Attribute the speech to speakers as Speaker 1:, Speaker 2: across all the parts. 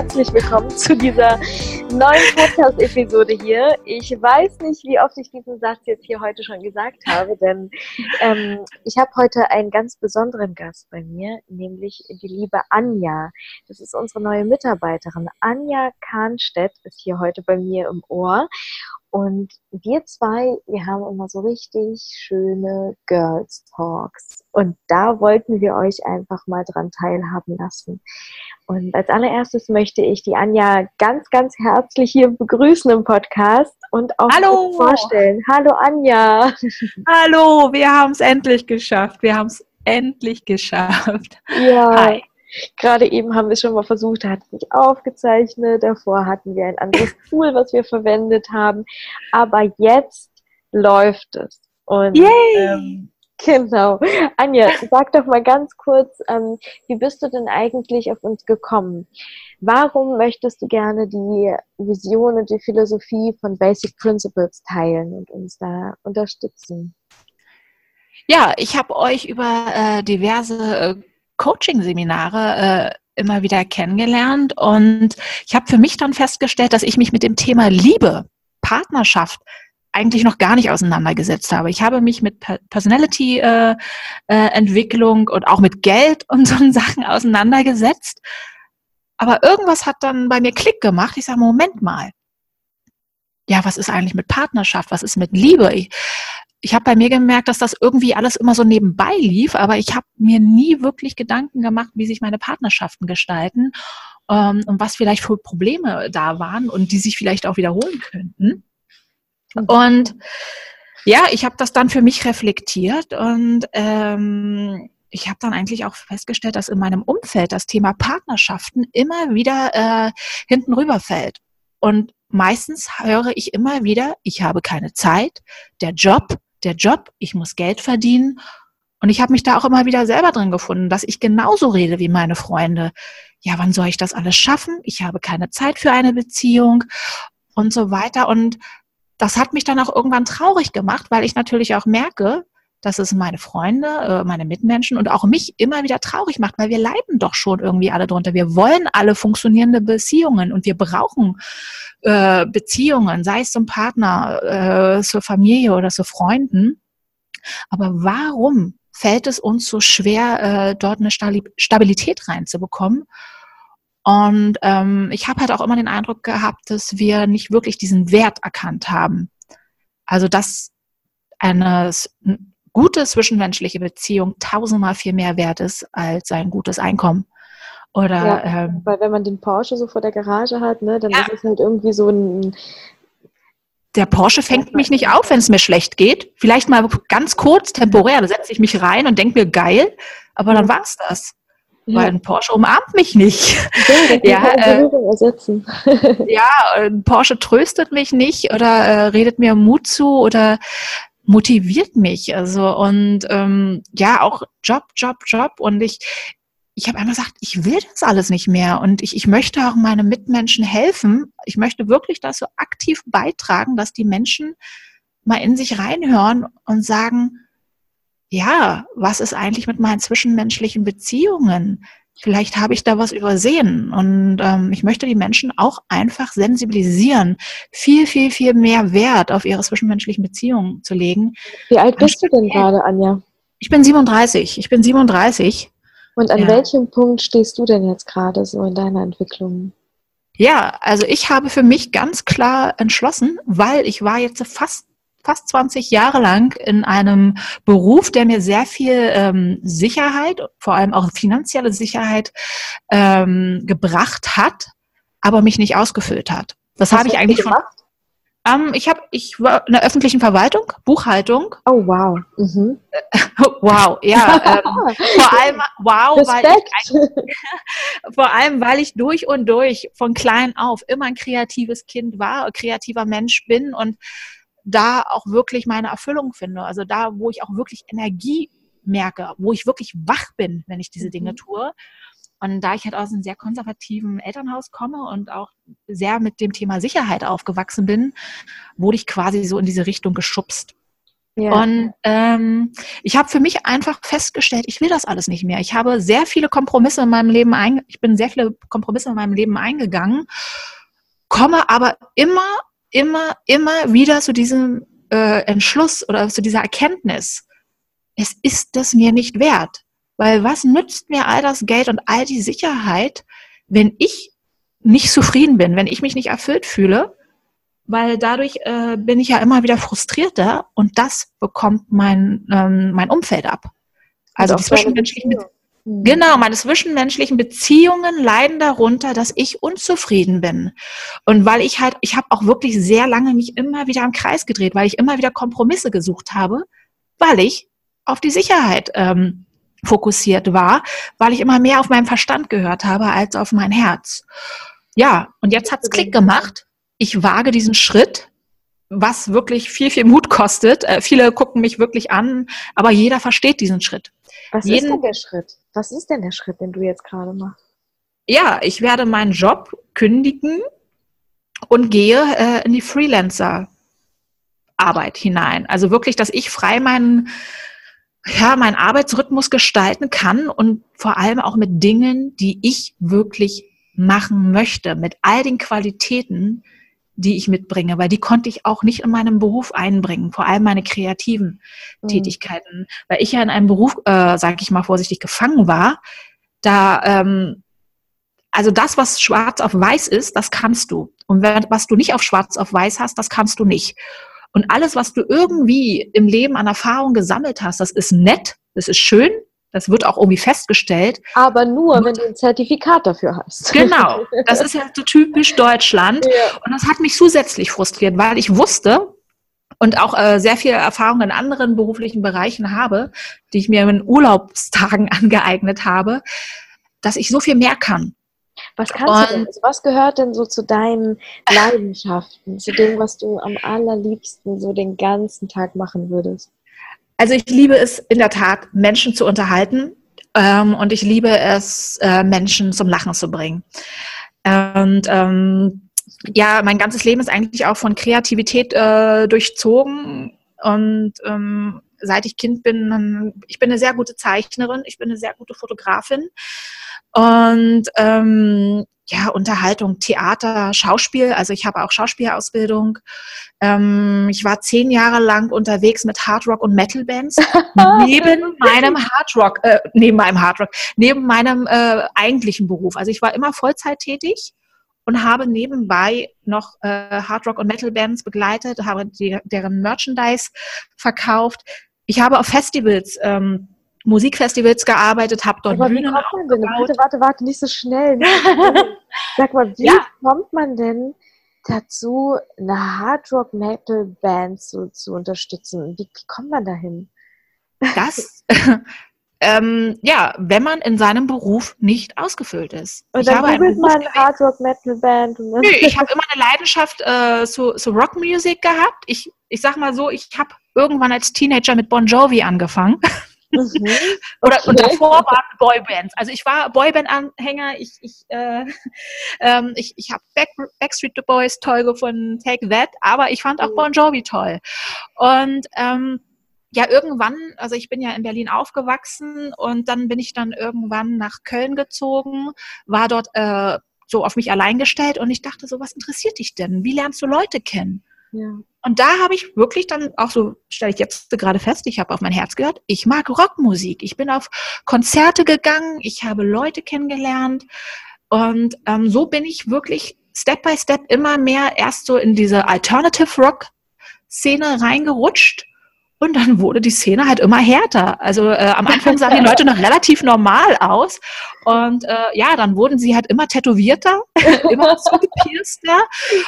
Speaker 1: herzlich willkommen zu dieser neuen Podcast-Episode hier. Ich weiß nicht, wie oft ich diesen Satz jetzt hier heute schon gesagt habe, denn ähm, ich habe heute einen ganz besonderen Gast bei mir, nämlich die liebe Anja. Das ist unsere neue Mitarbeiterin. Anja Kahnstedt ist hier heute bei mir im Ohr und wir zwei, wir haben immer so richtig schöne Girls Talks. Und da wollten wir euch einfach mal dran teilhaben lassen. Und als allererstes möchte ich die Anja ganz, ganz herzlich hier begrüßen im Podcast und auch
Speaker 2: Hallo.
Speaker 1: vorstellen. Hallo Anja.
Speaker 2: Hallo, wir haben es endlich geschafft. Wir haben es endlich geschafft.
Speaker 1: Ja. Hi. Gerade eben haben wir es schon mal versucht, da hat es nicht aufgezeichnet. Davor hatten wir ein anderes Tool, was wir verwendet haben. Aber jetzt läuft es. Und
Speaker 2: Yay!
Speaker 1: Ähm, genau. Anja, sag doch mal ganz kurz, ähm, wie bist du denn eigentlich auf uns gekommen? Warum möchtest du gerne die Vision und die Philosophie von Basic Principles teilen und uns da unterstützen?
Speaker 2: Ja, ich habe euch über äh, diverse äh, Coaching-Seminare äh, immer wieder kennengelernt und ich habe für mich dann festgestellt, dass ich mich mit dem Thema Liebe, Partnerschaft eigentlich noch gar nicht auseinandergesetzt habe. Ich habe mich mit Personality-Entwicklung äh, äh, und auch mit Geld und so Sachen auseinandergesetzt. Aber irgendwas hat dann bei mir Klick gemacht. Ich sage, Moment mal. Ja, was ist eigentlich mit Partnerschaft? Was ist mit Liebe? Ich, ich habe bei mir gemerkt, dass das irgendwie alles immer so nebenbei lief, aber ich habe mir nie wirklich Gedanken gemacht, wie sich meine Partnerschaften gestalten ähm, und was vielleicht für Probleme da waren und die sich vielleicht auch wiederholen könnten. Mhm. Und ja, ich habe das dann für mich reflektiert und ähm, ich habe dann eigentlich auch festgestellt, dass in meinem Umfeld das Thema Partnerschaften immer wieder äh, hinten rüberfällt. Und meistens höre ich immer wieder, ich habe keine Zeit, der Job, der Job, ich muss Geld verdienen. Und ich habe mich da auch immer wieder selber drin gefunden, dass ich genauso rede wie meine Freunde. Ja, wann soll ich das alles schaffen? Ich habe keine Zeit für eine Beziehung und so weiter. Und das hat mich dann auch irgendwann traurig gemacht, weil ich natürlich auch merke, dass es meine Freunde, äh, meine Mitmenschen und auch mich immer wieder traurig macht, weil wir leiden doch schon irgendwie alle drunter. Wir wollen alle funktionierende Beziehungen und wir brauchen äh, Beziehungen, sei es zum Partner, äh, zur Familie oder zu Freunden. Aber warum fällt es uns so schwer, dort eine Stabilität reinzubekommen? Und ähm, ich habe halt auch immer den Eindruck gehabt, dass wir nicht wirklich diesen Wert erkannt haben. Also dass eines gute zwischenmenschliche Beziehung tausendmal viel mehr wert ist als ein gutes Einkommen. Oder,
Speaker 1: ja, ähm, weil wenn man den Porsche so vor der Garage hat, ne, dann ja. ist es halt irgendwie so ein.
Speaker 2: Der Porsche fängt mich nicht auf, wenn es mir schlecht geht. Vielleicht mal ganz kurz, temporär, da setze ich mich rein und denke mir, geil, aber dann war es das. Ja. Weil ein Porsche umarmt mich nicht.
Speaker 1: Ja, äh,
Speaker 2: ja, ein Porsche tröstet mich nicht oder äh, redet mir Mut zu oder motiviert mich. Also und ähm, ja, auch Job, Job, Job. Und ich, ich habe einfach gesagt, ich will das alles nicht mehr und ich, ich möchte auch meinen Mitmenschen helfen. Ich möchte wirklich das so aktiv beitragen, dass die Menschen mal in sich reinhören und sagen, ja, was ist eigentlich mit meinen zwischenmenschlichen Beziehungen? Vielleicht habe ich da was übersehen und ähm, ich möchte die Menschen auch einfach sensibilisieren, viel, viel, viel mehr Wert auf ihre zwischenmenschlichen Beziehungen zu legen.
Speaker 1: Wie alt bist du denn gerade, Anja?
Speaker 2: Ich bin 37. Ich bin 37.
Speaker 1: Und an ja. welchem Punkt stehst du denn jetzt gerade so in deiner Entwicklung?
Speaker 2: Ja, also ich habe für mich ganz klar entschlossen, weil ich war jetzt fast fast 20 Jahre lang in einem Beruf, der mir sehr viel ähm, Sicherheit, vor allem auch finanzielle Sicherheit ähm, gebracht hat, aber mich nicht ausgefüllt hat. Das habe ich eigentlich von. Ähm, ich habe, ich war in der öffentlichen Verwaltung, Buchhaltung.
Speaker 1: Oh wow. Mhm.
Speaker 2: wow, ja. Ähm, vor allem, wow, Respekt. weil ich vor allem, weil ich durch und durch von klein auf immer ein kreatives Kind war, ein kreativer Mensch bin und da auch wirklich meine Erfüllung finde. Also da, wo ich auch wirklich Energie merke, wo ich wirklich wach bin, wenn ich diese Dinge mhm. tue. Und da ich halt aus einem sehr konservativen Elternhaus komme und auch sehr mit dem Thema Sicherheit aufgewachsen bin, wurde ich quasi so in diese Richtung geschubst. Ja. Und ähm, ich habe für mich einfach festgestellt, ich will das alles nicht mehr. Ich habe sehr viele Kompromisse in meinem Leben ein, ich bin sehr viele Kompromisse in meinem Leben eingegangen, komme aber immer, immer, immer wieder zu diesem äh, Entschluss oder zu dieser Erkenntnis. Es ist es mir nicht wert. Weil was nützt mir all das Geld und all die Sicherheit, wenn ich nicht zufrieden bin, wenn ich mich nicht erfüllt fühle? weil dadurch äh, bin ich ja immer wieder frustrierter und das bekommt mein, ähm, mein Umfeld ab. Also, also die zwischenmenschlichen Beziehungen. Mhm. Genau, meine zwischenmenschlichen Beziehungen leiden darunter, dass ich unzufrieden bin. Und weil ich halt, ich habe auch wirklich sehr lange mich immer wieder im Kreis gedreht, weil ich immer wieder Kompromisse gesucht habe, weil ich auf die Sicherheit ähm, fokussiert war, weil ich immer mehr auf meinen Verstand gehört habe als auf mein Herz. Ja, und jetzt hat's Klick gemacht ich wage diesen Schritt, was wirklich viel, viel Mut kostet. Äh, viele gucken mich wirklich an, aber jeder versteht diesen Schritt.
Speaker 1: Was Jeden, ist denn der Schritt? Was ist denn der Schritt, den du jetzt gerade machst?
Speaker 2: Ja, ich werde meinen Job kündigen und gehe äh, in die Freelancer-Arbeit hinein. Also wirklich, dass ich frei meinen ja, meinen Arbeitsrhythmus gestalten kann und vor allem auch mit Dingen, die ich wirklich machen möchte, mit all den Qualitäten, die ich mitbringe, weil die konnte ich auch nicht in meinem Beruf einbringen, vor allem meine kreativen mhm. Tätigkeiten, weil ich ja in einem Beruf, äh, sage ich mal vorsichtig, gefangen war. Da, ähm, also das, was schwarz auf weiß ist, das kannst du. Und was du nicht auf schwarz auf weiß hast, das kannst du nicht. Und alles, was du irgendwie im Leben an Erfahrung gesammelt hast, das ist nett, das ist schön, das wird auch irgendwie festgestellt.
Speaker 1: Aber nur, wenn du ein Zertifikat dafür hast.
Speaker 2: Genau. Das ist ja so typisch Deutschland. Ja. Und das hat mich zusätzlich frustriert, weil ich wusste und auch äh, sehr viel Erfahrung in anderen beruflichen Bereichen habe, die ich mir in Urlaubstagen angeeignet habe, dass ich so viel mehr kann.
Speaker 1: Was kannst du denn? Also was gehört denn so zu deinen Leidenschaften, zu dem, was du am allerliebsten so den ganzen Tag machen würdest?
Speaker 2: Also ich liebe es in der Tat, Menschen zu unterhalten ähm, und ich liebe es, äh, Menschen zum Lachen zu bringen. Und ähm, ja, mein ganzes Leben ist eigentlich auch von Kreativität äh, durchzogen und ähm, seit ich Kind bin, ich bin eine sehr gute Zeichnerin, ich bin eine sehr gute Fotografin und ähm, ja, Unterhaltung, Theater, Schauspiel. Also ich habe auch Schauspielausbildung. Ähm, ich war zehn Jahre lang unterwegs mit Hardrock und Metal-Bands neben meinem Hardrock, äh, neben meinem Hardrock, neben meinem äh, eigentlichen Beruf. Also ich war immer Vollzeit tätig und habe nebenbei noch äh, Hardrock und Metal-Bands begleitet, habe die, deren Merchandise verkauft. Ich habe auf Festivals ähm, Musikfestivals gearbeitet, habe dort
Speaker 1: Aber Bühnen denn? Warte, warte, warte, nicht so schnell. Sag mal, wie ja. kommt man denn dazu, eine Hardrock-Metal-Band zu, zu unterstützen? Wie, wie kommt man dahin?
Speaker 2: Das, ähm, ja, wenn man in seinem Beruf nicht ausgefüllt ist.
Speaker 1: Und dann habe man Hardrock-Metal-Band.
Speaker 2: Nö, ich habe immer eine Leidenschaft äh, zu, zu Rockmusik gehabt. Ich, ich sag mal so, ich habe irgendwann als Teenager mit Bon Jovi angefangen. Mhm. Oder okay. und davor waren Boybands. Also ich war Boyband-Anhänger. Ich, ich, äh, ähm, ich, ich habe Back, Backstreet Boys toll gefunden, Take That, aber ich fand auch mhm. Bon Jovi toll. Und ähm, ja, irgendwann, also ich bin ja in Berlin aufgewachsen und dann bin ich dann irgendwann nach Köln gezogen, war dort äh, so auf mich allein gestellt und ich dachte so, was interessiert dich denn? Wie lernst du Leute kennen? Ja. Und da habe ich wirklich dann auch so, stelle ich jetzt gerade fest, ich habe auf mein Herz gehört, ich mag Rockmusik. Ich bin auf Konzerte gegangen, ich habe Leute kennengelernt und ähm, so bin ich wirklich Step by Step immer mehr erst so in diese Alternative Rock Szene reingerutscht und dann wurde die Szene halt immer härter. Also äh, am Anfang sahen die Leute noch relativ normal aus. Und äh, ja, dann wurden sie halt immer tätowierter, immer zugepierster.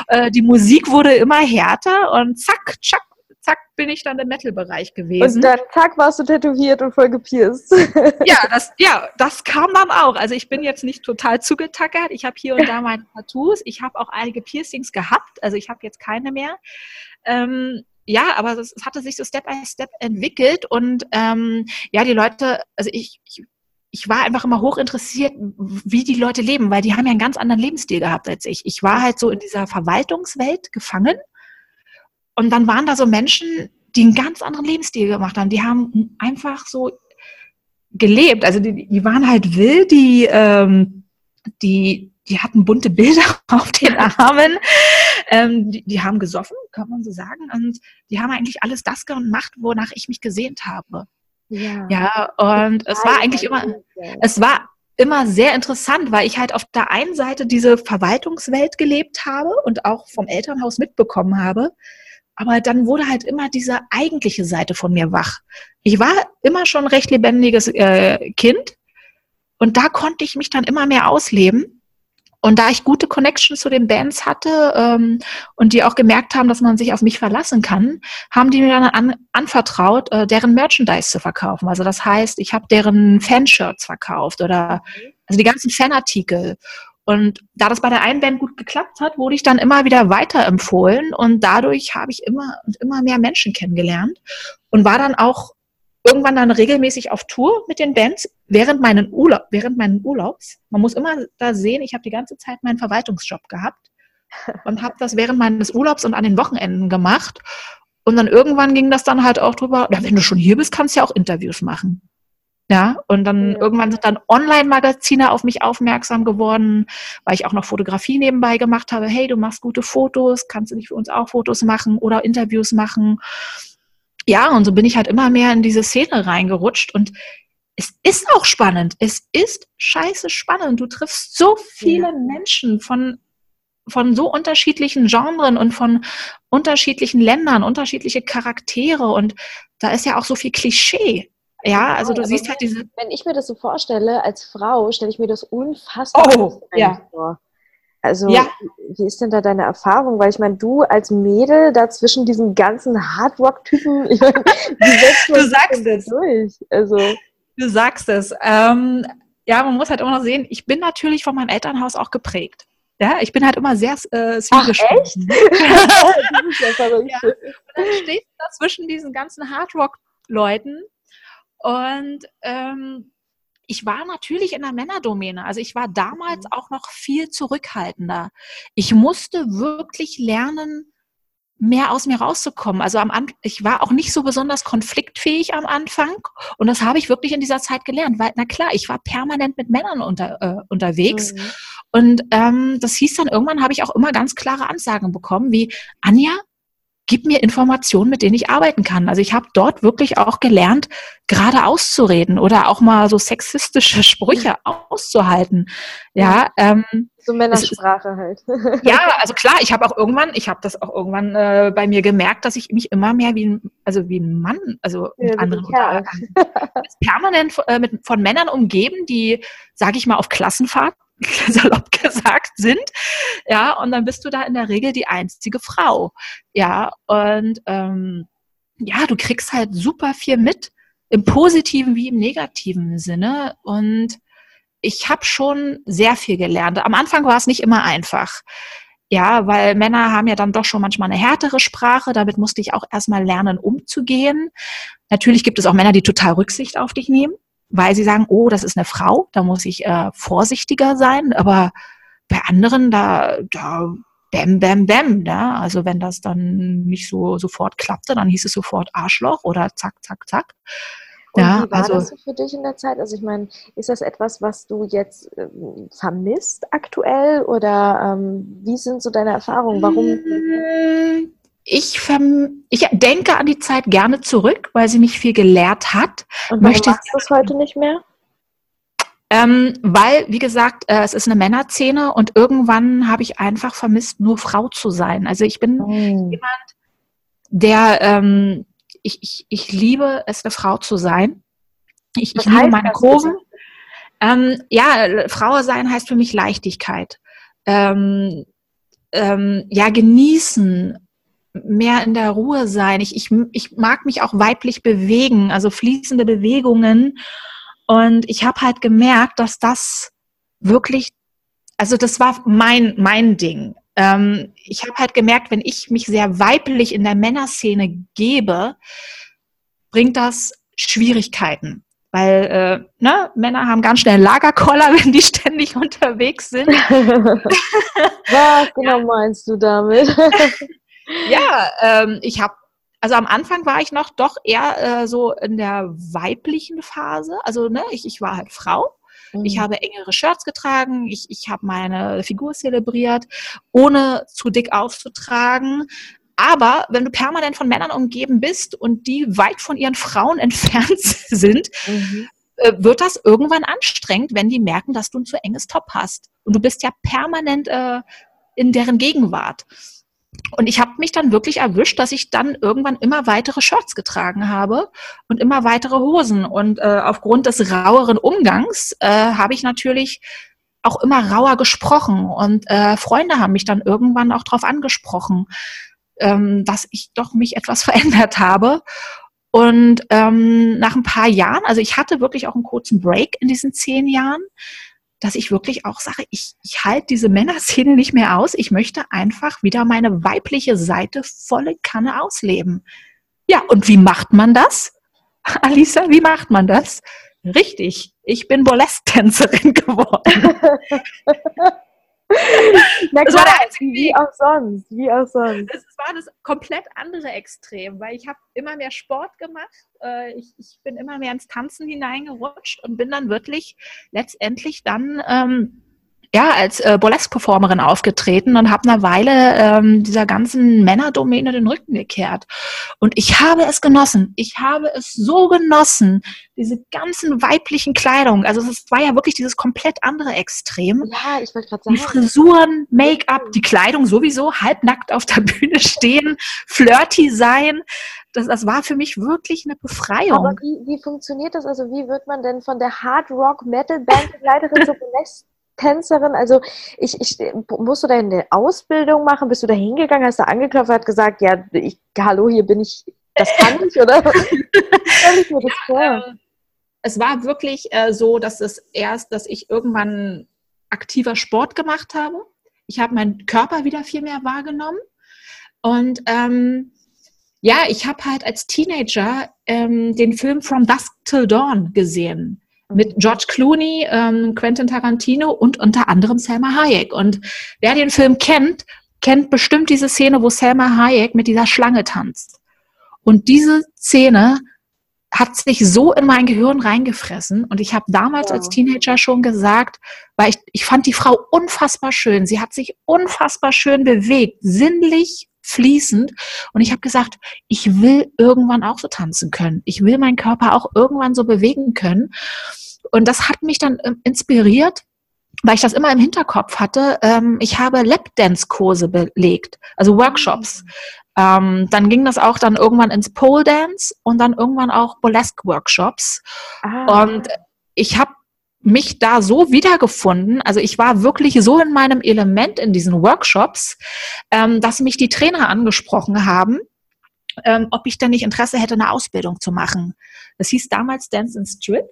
Speaker 2: Äh, die Musik wurde immer härter und zack, zack, zack, bin ich dann im Metal-Bereich gewesen.
Speaker 1: Und dann zack, warst du tätowiert und voll gepierst.
Speaker 2: ja, das, ja, das kam dann auch. Also ich bin jetzt nicht total zugetackert. Ich habe hier und da meine Tattoos. Ich habe auch einige Piercings gehabt. Also ich habe jetzt keine mehr. Ähm, ja, aber es hatte sich so Step by Step entwickelt und ähm, ja, die Leute, also ich, ich, ich war einfach immer hoch interessiert, wie die Leute leben, weil die haben ja einen ganz anderen Lebensstil gehabt als ich. Ich war halt so in dieser Verwaltungswelt gefangen und dann waren da so Menschen, die einen ganz anderen Lebensstil gemacht haben. Die haben einfach so gelebt. Also die, die waren halt wild, die, ähm, die, die hatten bunte Bilder auf den Armen, ähm, die, die haben gesoffen, kann man so sagen, und die haben eigentlich alles das gemacht, wonach ich mich gesehnt habe. Ja, ja und es war eigentlich immer, es war immer sehr interessant, weil ich halt auf der einen Seite diese Verwaltungswelt gelebt habe und auch vom Elternhaus mitbekommen habe. Aber dann wurde halt immer diese eigentliche Seite von mir wach. Ich war immer schon ein recht lebendiges äh, Kind und da konnte ich mich dann immer mehr ausleben. Und da ich gute Connections zu den Bands hatte ähm, und die auch gemerkt haben, dass man sich auf mich verlassen kann, haben die mir dann an, anvertraut, äh, deren Merchandise zu verkaufen. Also das heißt, ich habe deren Fanshirts verkauft oder also die ganzen Fanartikel. Und da das bei der einen Band gut geklappt hat, wurde ich dann immer wieder weiterempfohlen und dadurch habe ich immer und immer mehr Menschen kennengelernt und war dann auch irgendwann dann regelmäßig auf Tour mit den Bands während meinen Urlaub, während meinen Urlaubs. Man muss immer da sehen, ich habe die ganze Zeit meinen Verwaltungsjob gehabt und habe das während meines Urlaubs und an den Wochenenden gemacht. Und dann irgendwann ging das dann halt auch drüber, ja, wenn du schon hier bist, kannst du ja auch Interviews machen. Ja, und dann ja. irgendwann sind dann Online-Magazine auf mich aufmerksam geworden, weil ich auch noch Fotografie nebenbei gemacht habe. Hey, du machst gute Fotos, kannst du nicht für uns auch Fotos machen oder Interviews machen? Ja, und so bin ich halt immer mehr in diese Szene reingerutscht und es ist auch spannend. Es ist scheiße spannend. Du triffst so viele ja. Menschen von, von so unterschiedlichen Genren und von unterschiedlichen Ländern, unterschiedliche Charaktere und da ist ja auch so viel Klischee. Ja, also du siehst halt diese.
Speaker 1: Wenn ich mir das so vorstelle, als Frau, stelle ich mir das unfassbar
Speaker 2: oh, ja. vor.
Speaker 1: Also, ja. wie ist denn da deine Erfahrung? Weil ich meine, du als Mädel da zwischen diesen ganzen Hardrock-Typen, wie
Speaker 2: setzt du sagst es. durch? Also. Du sagst es. Ähm, ja, man muss halt immer noch sehen, ich bin natürlich von meinem Elternhaus auch geprägt. Ja, ich bin halt immer sehr äh,
Speaker 1: Ach, echt?
Speaker 2: ja. Ja. Und dann stehst du da zwischen diesen ganzen Hardrock-Leuten und ähm, ich war natürlich in der Männerdomäne. Also ich war damals mhm. auch noch viel zurückhaltender. Ich musste wirklich lernen, mehr aus mir rauszukommen. Also am ich war auch nicht so besonders konfliktfähig am Anfang und das habe ich wirklich in dieser Zeit gelernt, weil na klar, ich war permanent mit Männern unter, äh, unterwegs mhm. und ähm, das hieß dann irgendwann habe ich auch immer ganz klare Ansagen bekommen, wie Anja, gib mir Informationen, mit denen ich arbeiten kann. Also ich habe dort wirklich auch gelernt, gerade auszureden oder auch mal so sexistische Sprüche auszuhalten. Ja, ähm,
Speaker 1: so Männersprache halt.
Speaker 2: ja, also klar, ich habe auch irgendwann, ich habe das auch irgendwann äh, bei mir gemerkt, dass ich mich immer mehr wie ein, also wie ein Mann, also ja, mit anderen unter, permanent äh, mit, von Männern umgeben, die, sage ich mal, auf Klassenfahrt salopp gesagt sind. Ja, und dann bist du da in der Regel die einzige Frau. Ja, und ähm, ja, du kriegst halt super viel mit, im positiven wie im negativen Sinne. Und ich habe schon sehr viel gelernt. Am Anfang war es nicht immer einfach. Ja, weil Männer haben ja dann doch schon manchmal eine härtere Sprache. Damit musste ich auch erstmal lernen, umzugehen. Natürlich gibt es auch Männer, die total Rücksicht auf dich nehmen weil sie sagen, oh, das ist eine Frau, da muss ich äh, vorsichtiger sein. Aber bei anderen, da, da bäm, bäm, bäm. Ne? Also wenn das dann nicht so sofort klappte, dann hieß es sofort Arschloch oder zack, zack, zack.
Speaker 1: Und ja, wie war also, das so für dich in der Zeit? Also ich meine, ist das etwas, was du jetzt ähm, vermisst aktuell oder ähm, wie sind so deine Erfahrungen? Warum?
Speaker 2: Ich, ich denke an die Zeit gerne zurück, weil sie mich viel gelehrt hat.
Speaker 1: Und warum Möchte machst du es heute nicht mehr?
Speaker 2: Ähm, weil, wie gesagt, äh, es ist eine Männerszene und irgendwann habe ich einfach vermisst, nur Frau zu sein. Also ich bin oh. jemand, der, ähm, ich, ich, ich liebe es, eine Frau zu sein. Ich, ich liebe meine Kurven. Ähm, ja, Frau sein heißt für mich Leichtigkeit. Ähm, ähm, ja, genießen, mehr in der Ruhe sein. Ich, ich, ich mag mich auch weiblich bewegen, also fließende Bewegungen. Und ich habe halt gemerkt, dass das wirklich, also das war mein, mein Ding. Ähm, ich habe halt gemerkt, wenn ich mich sehr weiblich in der Männerszene gebe, bringt das Schwierigkeiten. Weil äh, ne, Männer haben ganz schnell Lagerkoller, wenn die ständig unterwegs sind.
Speaker 1: Was genau meinst du damit?
Speaker 2: Ja, ähm, ich habe also am Anfang war ich noch doch eher äh, so in der weiblichen Phase. Also ne, ich, ich war halt Frau. Mhm. Ich habe engere Shirts getragen, ich, ich habe meine Figur zelebriert, ohne zu dick aufzutragen. Aber wenn du permanent von Männern umgeben bist und die weit von ihren Frauen entfernt sind, mhm. Äh, wird das irgendwann anstrengend, wenn die merken, dass du ein zu enges Top hast. Und du bist ja permanent äh, in deren Gegenwart. Und ich habe mich dann wirklich erwischt, dass ich dann irgendwann immer weitere Shirts getragen habe und immer weitere Hosen. Und äh, aufgrund des raueren Umgangs äh, habe ich natürlich auch immer rauer gesprochen. Und äh, Freunde haben mich dann irgendwann auch darauf angesprochen, ähm, dass ich doch mich etwas verändert habe. Und ähm, nach ein paar Jahren, also ich hatte wirklich auch einen kurzen Break in diesen zehn Jahren, dass ich wirklich auch sage, ich, ich halte diese Männerszene nicht mehr aus. Ich möchte einfach wieder meine weibliche Seite volle Kanne ausleben. Ja, und wie macht man das? Alisa, wie macht man das? Richtig, ich bin Burlesque-Tänzerin geworden.
Speaker 1: Na klar, wie auch sonst, wie auch sonst.
Speaker 2: Das war das komplett andere Extrem, weil ich habe immer mehr Sport gemacht, äh, ich, ich, bin immer mehr ins Tanzen hineingerutscht und bin dann wirklich letztendlich dann ähm, ja, als äh, Burlesque-Performerin aufgetreten und habe eine Weile ähm, dieser ganzen Männerdomäne den Rücken gekehrt. Und ich habe es genossen. Ich habe es so genossen, diese ganzen weiblichen Kleidung. Also es war ja wirklich dieses komplett andere Extrem.
Speaker 1: Ja, ich wollte gerade sagen.
Speaker 2: Die Frisuren, Make-up, die Kleidung sowieso, halbnackt auf der Bühne stehen, flirty sein. Das, das war für mich wirklich eine Befreiung.
Speaker 1: Aber wie, wie funktioniert das? Also wie wird man denn von der Hard Rock Metal Band Leiterin zur Tänzerin? Also ich, ich musst du da eine Ausbildung machen? Bist du da hingegangen, hast du angeklopft, hat gesagt, ja, ich, hallo, hier bin ich, das kann ich, oder? Ich mir das
Speaker 2: vor. Ja, äh, es war wirklich äh, so, dass es erst, dass ich irgendwann aktiver Sport gemacht habe. Ich habe meinen Körper wieder viel mehr wahrgenommen. Und ähm, ja, ich habe halt als Teenager ähm, den Film From Dusk Till Dawn gesehen mit George Clooney, ähm, Quentin Tarantino und unter anderem Selma Hayek. Und wer den Film kennt, kennt bestimmt diese Szene, wo Selma Hayek mit dieser Schlange tanzt. Und diese Szene hat sich so in mein Gehirn reingefressen. Und ich habe damals ja. als Teenager schon gesagt, weil ich, ich fand die Frau unfassbar schön. Sie hat sich unfassbar schön bewegt, sinnlich fließend. Und ich habe gesagt, ich will irgendwann auch so tanzen können. Ich will meinen Körper auch irgendwann so bewegen können. Und das hat mich dann ähm, inspiriert, weil ich das immer im Hinterkopf hatte. Ähm, ich habe Lapdance-Kurse belegt, also Workshops. Ähm, dann ging das auch dann irgendwann ins Pole Dance und dann irgendwann auch Burlesque-Workshops. Ah. Und ich habe mich da so wiedergefunden, also ich war wirklich so in meinem Element in diesen Workshops, ähm, dass mich die Trainer angesprochen haben, ähm, ob ich denn nicht Interesse hätte, eine Ausbildung zu machen. Das hieß damals Dance and Strip.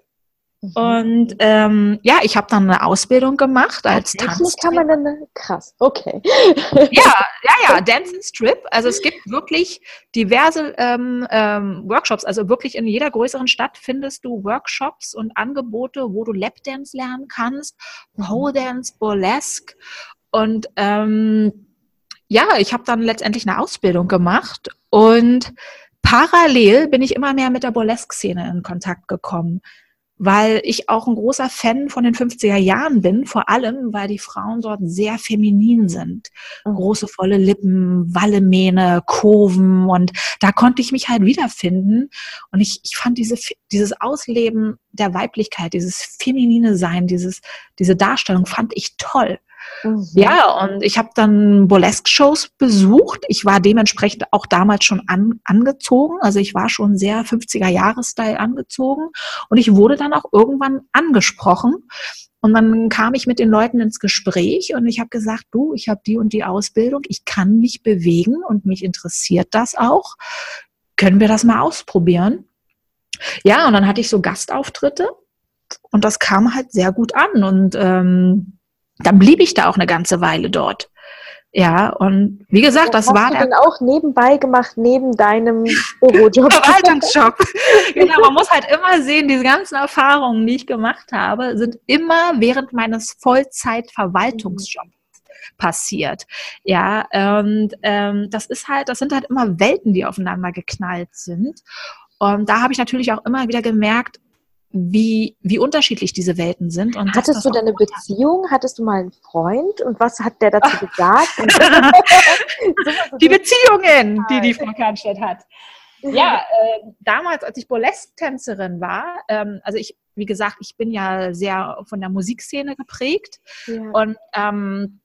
Speaker 2: Mhm. Und ähm, ja, ich habe dann eine Ausbildung gemacht als Tanz.
Speaker 1: kann man dann krass, okay.
Speaker 2: ja, ja, ja, Dance and Strip. Also es gibt wirklich diverse ähm, ähm, Workshops. Also wirklich in jeder größeren Stadt findest du Workshops und Angebote, wo du Lapdance lernen kannst, Pole Dance, Burlesque. Und ähm, ja, ich habe dann letztendlich eine Ausbildung gemacht und parallel bin ich immer mehr mit der Burlesque-Szene in Kontakt gekommen weil ich auch ein großer Fan von den 50er Jahren bin, vor allem, weil die Frauen dort sehr feminin sind. Mhm. Große, volle Lippen, Wallemähne, Kurven und da konnte ich mich halt wiederfinden und ich, ich fand diese, dieses Ausleben der Weiblichkeit, dieses feminine Sein, dieses, diese Darstellung fand ich toll. Mhm. Ja, und ich habe dann Burlesque-Shows besucht. Ich war dementsprechend auch damals schon an, angezogen. Also ich war schon sehr 50er-Jahres-Style angezogen. Und ich wurde dann auch irgendwann angesprochen. Und dann kam ich mit den Leuten ins Gespräch und ich habe gesagt, du, ich habe die und die Ausbildung, ich kann mich bewegen und mich interessiert das auch. Können wir das mal ausprobieren? Ja, und dann hatte ich so Gastauftritte und das kam halt sehr gut an. Und ähm, dann blieb ich da auch eine ganze Weile dort. Ja, und wie gesagt, das, das war.
Speaker 1: Denn auch nebenbei gemacht, neben deinem Bürojob?
Speaker 2: Verwaltungsjob. genau, man muss halt immer sehen, diese ganzen Erfahrungen, die ich gemacht habe, sind immer während meines Vollzeit-Verwaltungsjobs. passiert. Ja, und ähm, das ist halt, das sind halt immer Welten, die aufeinander geknallt sind. Und da habe ich natürlich auch immer wieder gemerkt, wie, wie unterschiedlich diese Welten sind. Und
Speaker 1: Hattest du deine Beziehung? Hattest du mal einen Freund? Und was hat der dazu gesagt?
Speaker 2: die Beziehungen, die die Frau Kahnstedt hat. Ja, äh, damals, als ich Burlesque-Tänzerin war, ähm, also ich, wie gesagt, ich bin ja sehr von der Musikszene geprägt ja. und ähm,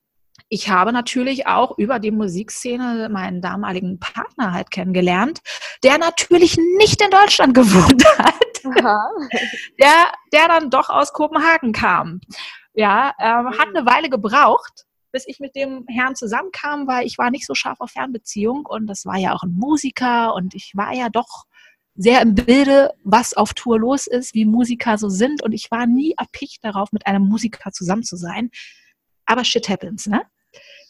Speaker 2: ich habe natürlich auch über die Musikszene meinen damaligen Partner halt kennengelernt, der natürlich nicht in Deutschland gewohnt hat, der, der dann doch aus Kopenhagen kam. Ja, ähm, hat eine Weile gebraucht, bis ich mit dem Herrn zusammenkam, weil ich war nicht so scharf auf Fernbeziehung und das war ja auch ein Musiker und ich war ja doch sehr im Bilde, was auf Tour los ist, wie Musiker so sind und ich war nie erpicht darauf, mit einem Musiker zusammen zu sein. Aber shit happens, ne?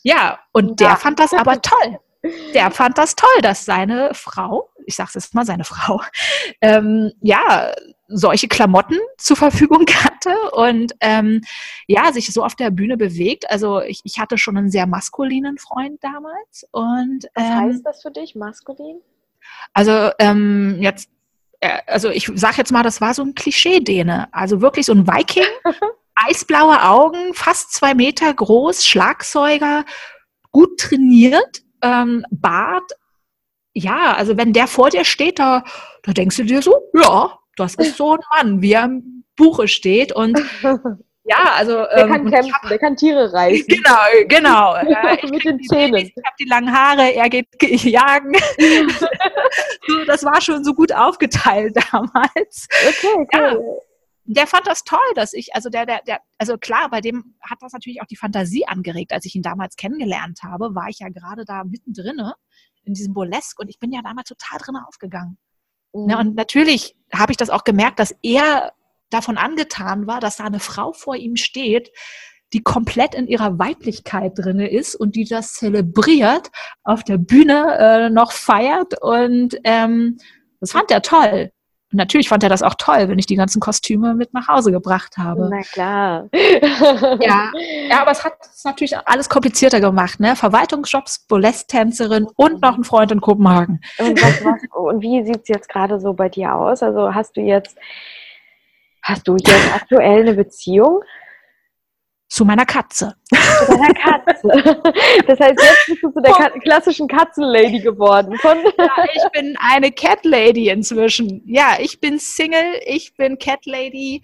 Speaker 2: Ja, und ja. der fand das aber toll. Der fand das toll, dass seine Frau, ich sag's jetzt mal, seine Frau, ähm, ja, solche Klamotten zur Verfügung hatte und ähm, ja, sich so auf der Bühne bewegt. Also ich, ich hatte schon einen sehr maskulinen Freund damals. Und,
Speaker 1: Was ähm, heißt das für dich, maskulin?
Speaker 2: Also ähm, jetzt, äh, also ich sag jetzt mal, das war so ein Klischee-Däne. Also wirklich so ein Viking, eisblaue Augen, fast zwei Meter groß, Schlagzeuger, gut trainiert, ähm, Bart. Ja, also wenn der vor dir steht, da, da denkst du dir so, ja, das ist so ein Mann, wie er im Buche steht und ja, also
Speaker 1: der ähm, kann kämpfen, hab, der kann Tiere reißen.
Speaker 2: Genau, genau. Äh, Mit den Zähnen. Ich habe die langen Haare, er geht jagen. so, das war schon so gut aufgeteilt damals. Okay, cool. Ja der fand das toll, dass ich, also der, der, der, also klar, bei dem hat das natürlich auch die Fantasie angeregt. Als ich ihn damals kennengelernt habe, war ich ja gerade da mittendrin in diesem Burlesque und ich bin ja damals total drin aufgegangen. Mhm. Ja, und natürlich habe ich das auch gemerkt, dass er davon angetan war, dass da eine Frau vor ihm steht, die komplett in ihrer Weiblichkeit drinne ist und die das zelebriert, auf der Bühne äh, noch feiert und ähm, das fand er toll. Und natürlich fand er das auch toll, wenn ich die ganzen Kostüme mit nach Hause gebracht habe.
Speaker 1: Na klar.
Speaker 2: ja. ja, aber es hat es natürlich alles komplizierter gemacht. Ne? Verwaltungsjobs, Burlesque-Tänzerin und noch ein Freund in Kopenhagen.
Speaker 1: Und, was, was, und wie sieht es jetzt gerade so bei dir aus? Also hast du jetzt, hast du jetzt aktuell eine Beziehung?
Speaker 2: Zu meiner Katze.
Speaker 1: Zu deiner Katze. Das heißt, jetzt bist du zu der Kat klassischen Katzenlady geworden. Von
Speaker 2: ja, ich bin eine Cat Lady inzwischen. Ja, ich bin Single, ich bin Cat Lady.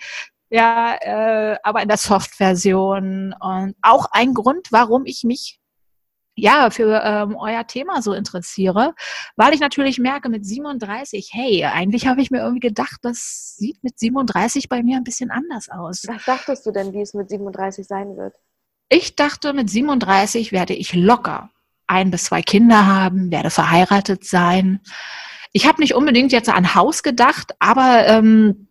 Speaker 2: Ja, äh, aber in der Soft-Version. Und auch ein Grund, warum ich mich ja, für ähm, euer Thema so interessiere, weil ich natürlich merke mit 37, hey, eigentlich habe ich mir irgendwie gedacht, das sieht mit 37 bei mir ein bisschen anders aus.
Speaker 1: Was dachtest du denn, wie es mit 37 sein wird?
Speaker 2: Ich dachte, mit 37 werde ich locker ein bis zwei Kinder haben, werde verheiratet sein. Ich habe nicht unbedingt jetzt an Haus gedacht, aber ähm,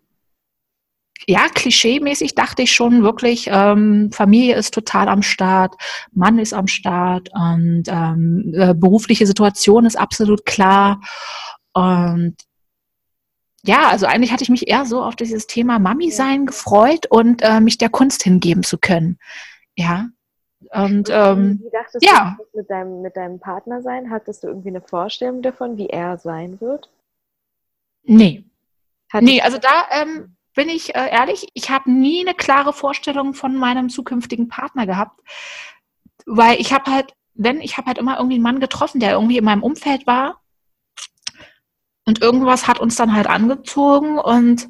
Speaker 2: ja, klischeemäßig dachte ich schon wirklich, ähm, Familie ist total am Start, Mann ist am Start und ähm, äh, berufliche Situation ist absolut klar. Und ja, also eigentlich hatte ich mich eher so auf dieses Thema Mami sein gefreut und äh, mich der Kunst hingeben zu können. Ja. Und ähm,
Speaker 1: wie dachtest ja. du mit deinem, mit deinem Partner sein? Hattest du irgendwie eine Vorstellung davon, wie er sein wird?
Speaker 2: Nee. Hat nee, also da ähm, bin ich äh, ehrlich, ich habe nie eine klare Vorstellung von meinem zukünftigen Partner gehabt, weil ich habe halt, wenn, ich habe halt immer irgendwie einen Mann getroffen, der irgendwie in meinem Umfeld war und irgendwas hat uns dann halt angezogen und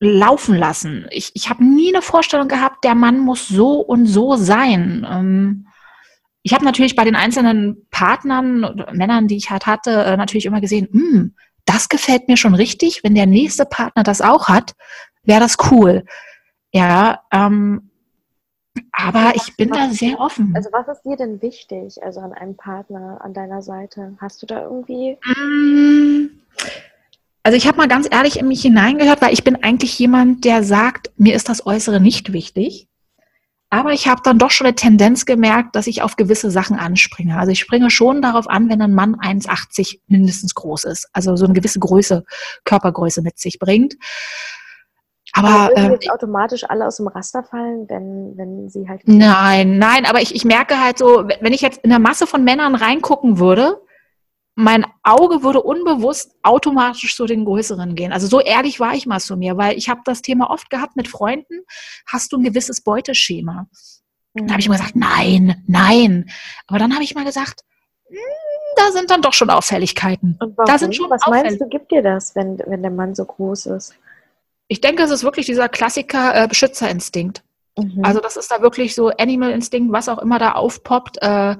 Speaker 2: laufen lassen. Ich, ich habe nie eine Vorstellung gehabt, der Mann muss so und so sein. Ähm, ich habe natürlich bei den einzelnen Partnern, Männern, die ich halt hatte, äh, natürlich immer gesehen, hm, das gefällt mir schon richtig. Wenn der nächste Partner das auch hat, wäre das cool. Ja, ähm, aber was, ich bin da sehr offen.
Speaker 1: Also was ist dir denn wichtig, also an einem Partner an deiner Seite? Hast du da irgendwie?
Speaker 2: Mm, also ich habe mal ganz ehrlich in mich hineingehört, weil ich bin eigentlich jemand, der sagt, mir ist das Äußere nicht wichtig. Aber ich habe dann doch schon eine Tendenz gemerkt, dass ich auf gewisse Sachen anspringe. Also ich springe schon darauf an, wenn ein Mann 1,80 mindestens groß ist. Also so eine gewisse Größe, Körpergröße mit sich bringt. Aber
Speaker 1: würden
Speaker 2: ähm,
Speaker 1: automatisch alle aus dem Raster fallen, wenn, wenn sie halt.
Speaker 2: nein, nein, aber ich, ich merke halt so, wenn ich jetzt in eine Masse von Männern reingucken würde, mein Auge würde unbewusst automatisch zu den Größeren gehen. Also so ehrlich war ich mal zu mir, weil ich habe das Thema oft gehabt mit Freunden, hast du ein gewisses Beuteschema? Da habe ich immer gesagt, nein, nein. Aber dann habe ich mal gesagt, hm, da sind dann doch schon Auffälligkeiten. Da sind schon
Speaker 1: Was meinst du, gibt dir das, wenn, wenn der Mann so groß ist?
Speaker 2: Ich denke, es ist wirklich dieser Klassiker äh, Beschützerinstinkt.
Speaker 1: Mhm.
Speaker 2: Also das ist da wirklich so Animal Instinct, was auch immer da aufpoppt. Äh,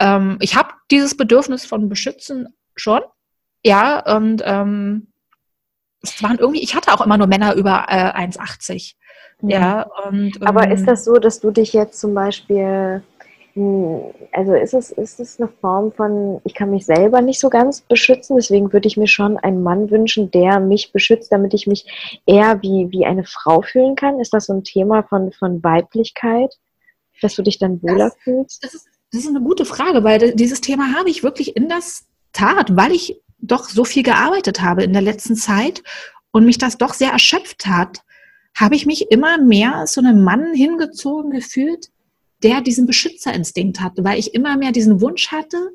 Speaker 2: ähm, ich habe dieses Bedürfnis von Beschützen schon, ja, und ähm, es waren irgendwie, ich hatte auch immer nur Männer über äh, 1,80. Ja, und ähm,
Speaker 1: Aber ist das so, dass du dich jetzt zum Beispiel, hm, also ist es, ist es eine Form von, ich kann mich selber nicht so ganz beschützen, deswegen würde ich mir schon einen Mann wünschen, der mich beschützt, damit ich mich eher wie, wie eine Frau fühlen kann? Ist das so ein Thema von, von Weiblichkeit, dass du dich dann wohler fühlst?
Speaker 2: das ist, das ist eine gute Frage, weil dieses Thema habe ich wirklich in das Tat, weil ich doch so viel gearbeitet habe in der letzten Zeit und mich das doch sehr erschöpft hat, habe ich mich immer mehr als so einem Mann hingezogen gefühlt, der diesen Beschützerinstinkt hatte, weil ich immer mehr diesen Wunsch hatte,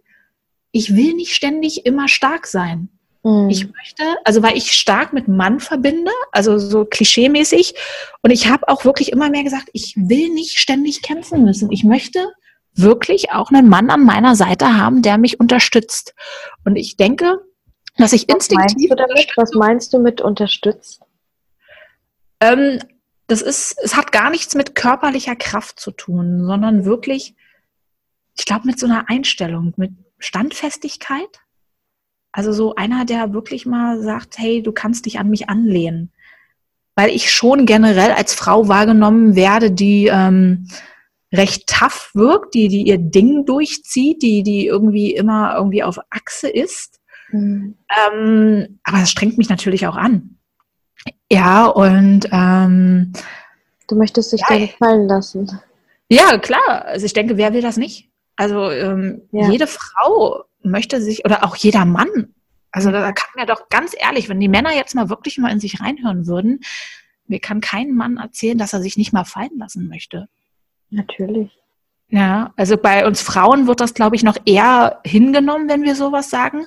Speaker 2: ich will nicht ständig immer stark sein.
Speaker 1: Hm.
Speaker 2: Ich möchte, also weil ich stark mit Mann verbinde, also so klischeemäßig. Und ich habe auch wirklich immer mehr gesagt, ich will nicht ständig kämpfen müssen. Ich möchte wirklich auch einen Mann an meiner Seite haben, der mich unterstützt. Und ich denke, dass ich
Speaker 1: Was meinst
Speaker 2: instinktiv
Speaker 1: du damit? Was meinst du mit unterstützt?
Speaker 2: Ähm, das ist, es hat gar nichts mit körperlicher Kraft zu tun, sondern wirklich, ich glaube, mit so einer Einstellung, mit Standfestigkeit. Also so einer, der wirklich mal sagt, hey, du kannst dich an mich anlehnen. Weil ich schon generell als Frau wahrgenommen werde, die ähm, recht tough wirkt, die, die ihr Ding durchzieht, die, die irgendwie immer irgendwie auf Achse ist.
Speaker 1: Hm.
Speaker 2: Ähm, aber es strengt mich natürlich auch an. Ja, und ähm,
Speaker 1: Du möchtest dich
Speaker 2: Ja,
Speaker 1: da gefallen lassen.
Speaker 2: ja, klar. Also ich denke, wer will das nicht? Also ähm,
Speaker 1: Ja.
Speaker 2: jede Frau möchte sich, oder auch jeder Mann. Also da kann mir doch ganz ehrlich, wenn die Männer jetzt mal wirklich mal in sich reinhören würden, mir kann kein Mann erzählen, dass er sich nicht mal fallen lassen möchte.
Speaker 1: Natürlich.
Speaker 2: Ja, also bei uns Frauen wird das, glaube ich, noch eher hingenommen, wenn wir sowas sagen.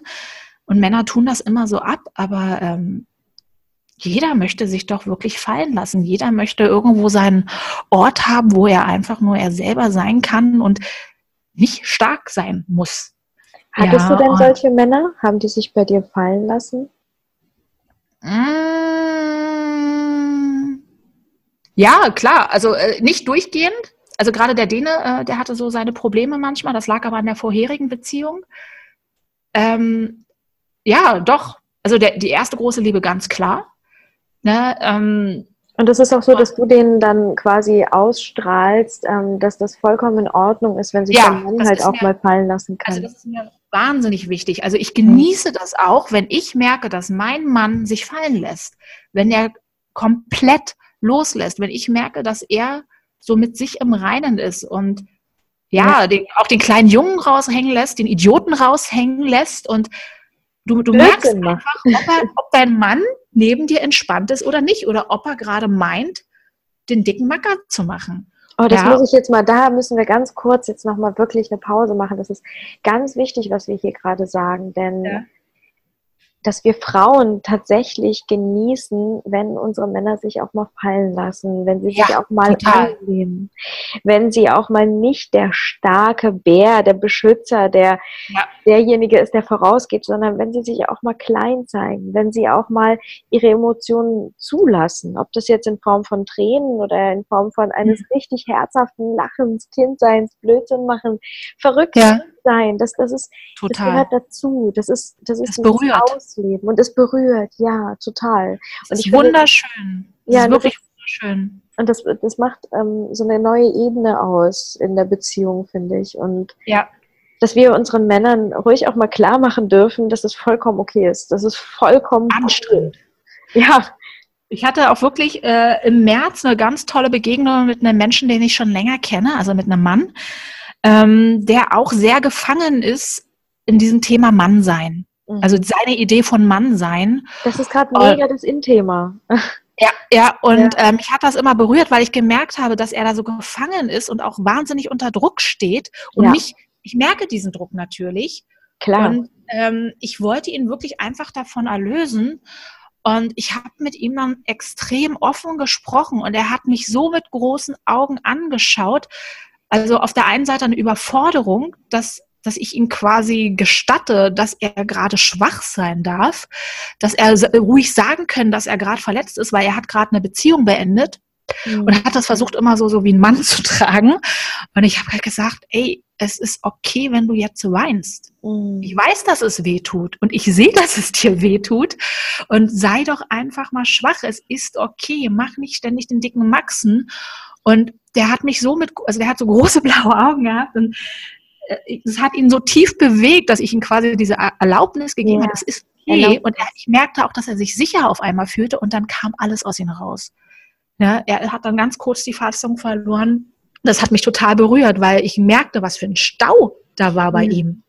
Speaker 2: Und Männer tun das immer so ab, aber ähm, jeder möchte sich doch wirklich fallen lassen. Jeder möchte irgendwo seinen Ort haben, wo er einfach nur er selber sein kann und nicht stark sein muss.
Speaker 1: Hattest
Speaker 2: Ja,
Speaker 1: du denn solche Männer? Haben die sich bei dir fallen lassen?
Speaker 2: Mm, Ja, klar. Also äh, nicht durchgehend. Also gerade der Däne, äh, der hatte so seine Probleme manchmal. Das lag aber an der vorherigen Beziehung. Ähm, ja, doch. Also der, die erste große Liebe ganz klar. Ne, ähm,
Speaker 1: Und es ist auch so, dass du denen dann quasi ausstrahlst, ähm, dass das vollkommen in Ordnung ist, wenn sich
Speaker 2: Ja,
Speaker 1: der Mann
Speaker 2: das
Speaker 1: halt auch
Speaker 2: mir-
Speaker 1: mal fallen lassen kann.
Speaker 2: Also das ist mir wahnsinnig wichtig. Also ich genieße das auch, wenn ich merke, dass mein Mann sich fallen lässt, wenn er komplett loslässt, wenn ich merke, dass er so mit sich im Reinen ist und ja, Den, auch den kleinen Jungen raushängen lässt, den Idioten raushängen lässt und du, du merkst einfach, ob, er, ob dein Mann neben dir entspannt ist oder nicht oder ob er gerade meint, den dicken Macker zu machen.
Speaker 1: Oh, das
Speaker 2: Ja.
Speaker 1: muss ich jetzt mal, da müssen wir ganz kurz jetzt nochmal wirklich eine Pause machen. Das ist ganz wichtig, was wir hier gerade sagen, denn
Speaker 2: Ja.
Speaker 1: Dass wir Frauen tatsächlich genießen, wenn unsere Männer sich auch mal fallen lassen, wenn sie sich
Speaker 2: Ja,
Speaker 1: auch mal
Speaker 2: total.
Speaker 1: wenn sie auch mal nicht der starke Bär, der Beschützer, der
Speaker 2: Ja.
Speaker 1: derjenige ist, der vorausgeht, sondern wenn sie sich auch mal klein zeigen, wenn sie auch mal ihre Emotionen zulassen, ob das jetzt in Form von Tränen oder in Form von eines richtig herzhaften Lachens, Kindseins, Blödsinn machen, verrückt
Speaker 2: Ja.
Speaker 1: Sein, das, das ist, das
Speaker 2: Total.
Speaker 1: gehört dazu. Das ist, das ist
Speaker 2: Das berührt.
Speaker 1: Ausleben und es berührt, ja, total.
Speaker 2: Das
Speaker 1: Und
Speaker 2: ist wunderschön. Das
Speaker 1: Ja,
Speaker 2: ist
Speaker 1: das
Speaker 2: wirklich wunderschön.
Speaker 1: Und das, das macht ähm, so eine neue Ebene aus in der Beziehung, finde ich. Und
Speaker 2: Ja.
Speaker 1: dass wir unseren Männern ruhig auch mal klar machen dürfen, dass es vollkommen okay ist. Das ist vollkommen cool.
Speaker 2: Anstrengend.
Speaker 1: Ja,
Speaker 2: Ich hatte auch wirklich äh, im März eine ganz tolle Begegnung mit einem Menschen, den ich schon länger kenne, also mit einem Mann, ähm, der auch sehr gefangen ist in diesem Thema Mannsein.
Speaker 1: Mhm.
Speaker 2: Also seine Idee von Mannsein.
Speaker 1: das ist gerade mega das In-Thema.
Speaker 2: Ja, ja, und ja. Ähm, mich hat das immer berührt, weil ich gemerkt habe, dass er da so gefangen ist und auch wahnsinnig unter Druck steht. Und ja. mich, ich merke diesen Druck natürlich.
Speaker 1: Klar.
Speaker 2: Und ähm, ich wollte ihn wirklich einfach davon erlösen. Und ich habe mit ihm dann extrem offen gesprochen und er hat mich so mit großen Augen angeschaut. Also auf der einen Seite eine Überforderung, dass, dass ich ihm quasi gestatte, dass er gerade schwach sein darf, dass er ruhig sagen können, dass er gerade verletzt ist, weil er hat gerade eine Beziehung beendet mhm. und hat das versucht immer so, so wie ein Mann zu tragen. Und ich habe halt gesagt, ey, es ist okay, wenn du jetzt weinst. Mhm. Ich weiß, dass es weh tut und ich sehe, dass es dir weh tut. Und sei doch einfach mal schwach. Es ist okay. Mach nicht ständig den dicken Maxen. Und der hat mich so mit, also der hat so große blaue Augen gehabt und äh, es hat ihn so tief bewegt, dass ich ihm quasi diese Erlaubnis gegeben ja. habe, es ist okay. Und er, ich merkte auch, dass er sich sicher auf einmal fühlte und dann kam alles aus ihm raus. Ja, er hat dann ganz kurz die Fassung verloren das hat mich total berührt, weil ich merkte, was für ein Stau da war bei mhm. ihm.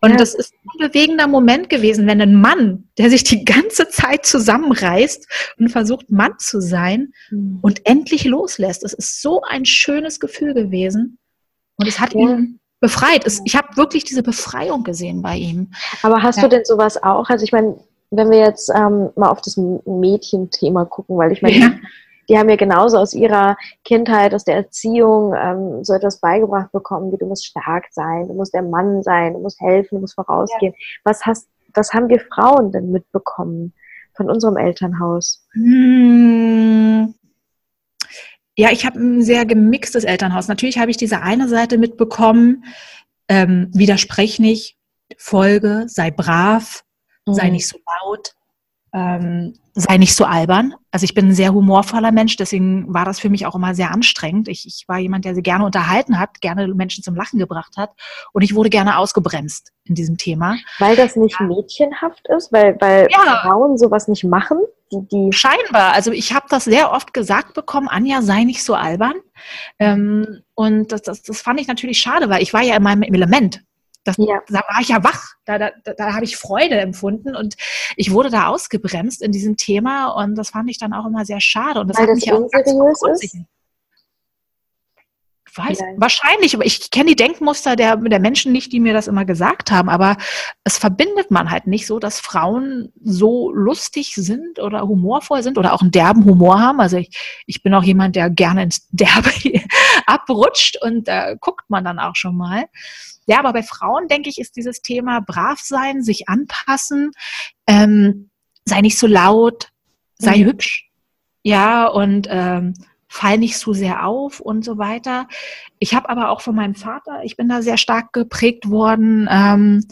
Speaker 2: Und ja. das ist ein bewegender Moment gewesen, wenn ein Mann, der sich die ganze Zeit zusammenreißt und versucht, Mann zu sein mhm. und endlich loslässt. Das ist so ein schönes Gefühl gewesen. Und es hat ja. ihn befreit. Es, ich habe wirklich diese Befreiung gesehen bei ihm.
Speaker 1: Aber hast ja. du denn sowas auch? Also ich meine, wenn wir jetzt ähm, mal auf das Mädchenthema gucken, weil ich meine, die haben ja genauso aus ihrer Kindheit, aus der Erziehung ähm, so etwas beigebracht bekommen, wie du musst stark sein, du musst der Mann sein, du musst helfen, du musst vorausgehen. Ja. Was hast, was haben wir Frauen denn mitbekommen von unserem Elternhaus?
Speaker 2: Hm. Ja, ich habe ein sehr gemixtes Elternhaus. Natürlich habe ich diese eine Seite mitbekommen, ähm, widersprech nicht, folge, sei brav, mhm. sei nicht so laut, ähm, sei nicht so albern. Also ich bin ein sehr humorvoller Mensch, deswegen war das für mich auch immer sehr anstrengend. Ich, ich war jemand, der sie gerne unterhalten hat, gerne Menschen zum Lachen gebracht hat und ich wurde gerne ausgebremst in diesem Thema.
Speaker 1: Weil das nicht ja. mädchenhaft ist, weil, weil ja. Frauen sowas nicht machen?
Speaker 2: Die, die Scheinbar. Also ich habe das sehr oft gesagt bekommen, Anja, sei nicht so albern. Ähm, und das, das, das fand ich natürlich schade, weil ich war ja in meinem Element. Das, ja. Da war ich ja wach, da, da, da habe ich Freude empfunden und ich wurde da ausgebremst in diesem Thema und das fand ich dann auch immer sehr schade. Und das
Speaker 1: Weil
Speaker 2: hat
Speaker 1: das mich auch ganz?
Speaker 2: Weiß, wahrscheinlich, aber ich kenne die Denkmuster der, der Menschen nicht, die mir das immer gesagt haben, aber es verbindet man halt nicht so, dass Frauen so lustig sind oder humorvoll sind oder auch einen derben Humor haben. Also ich, ich bin auch jemand, der gerne ins Derbe abrutscht und da äh, guckt man dann auch schon mal. Ja, aber bei Frauen, denke ich, ist dieses Thema brav sein, sich anpassen, ähm, sei nicht so laut, sei mhm. hübsch. Ja, und ähm, fall nicht zu sehr auf und so weiter. Ich habe aber auch von meinem Vater, ich bin da sehr stark geprägt worden. Ähm,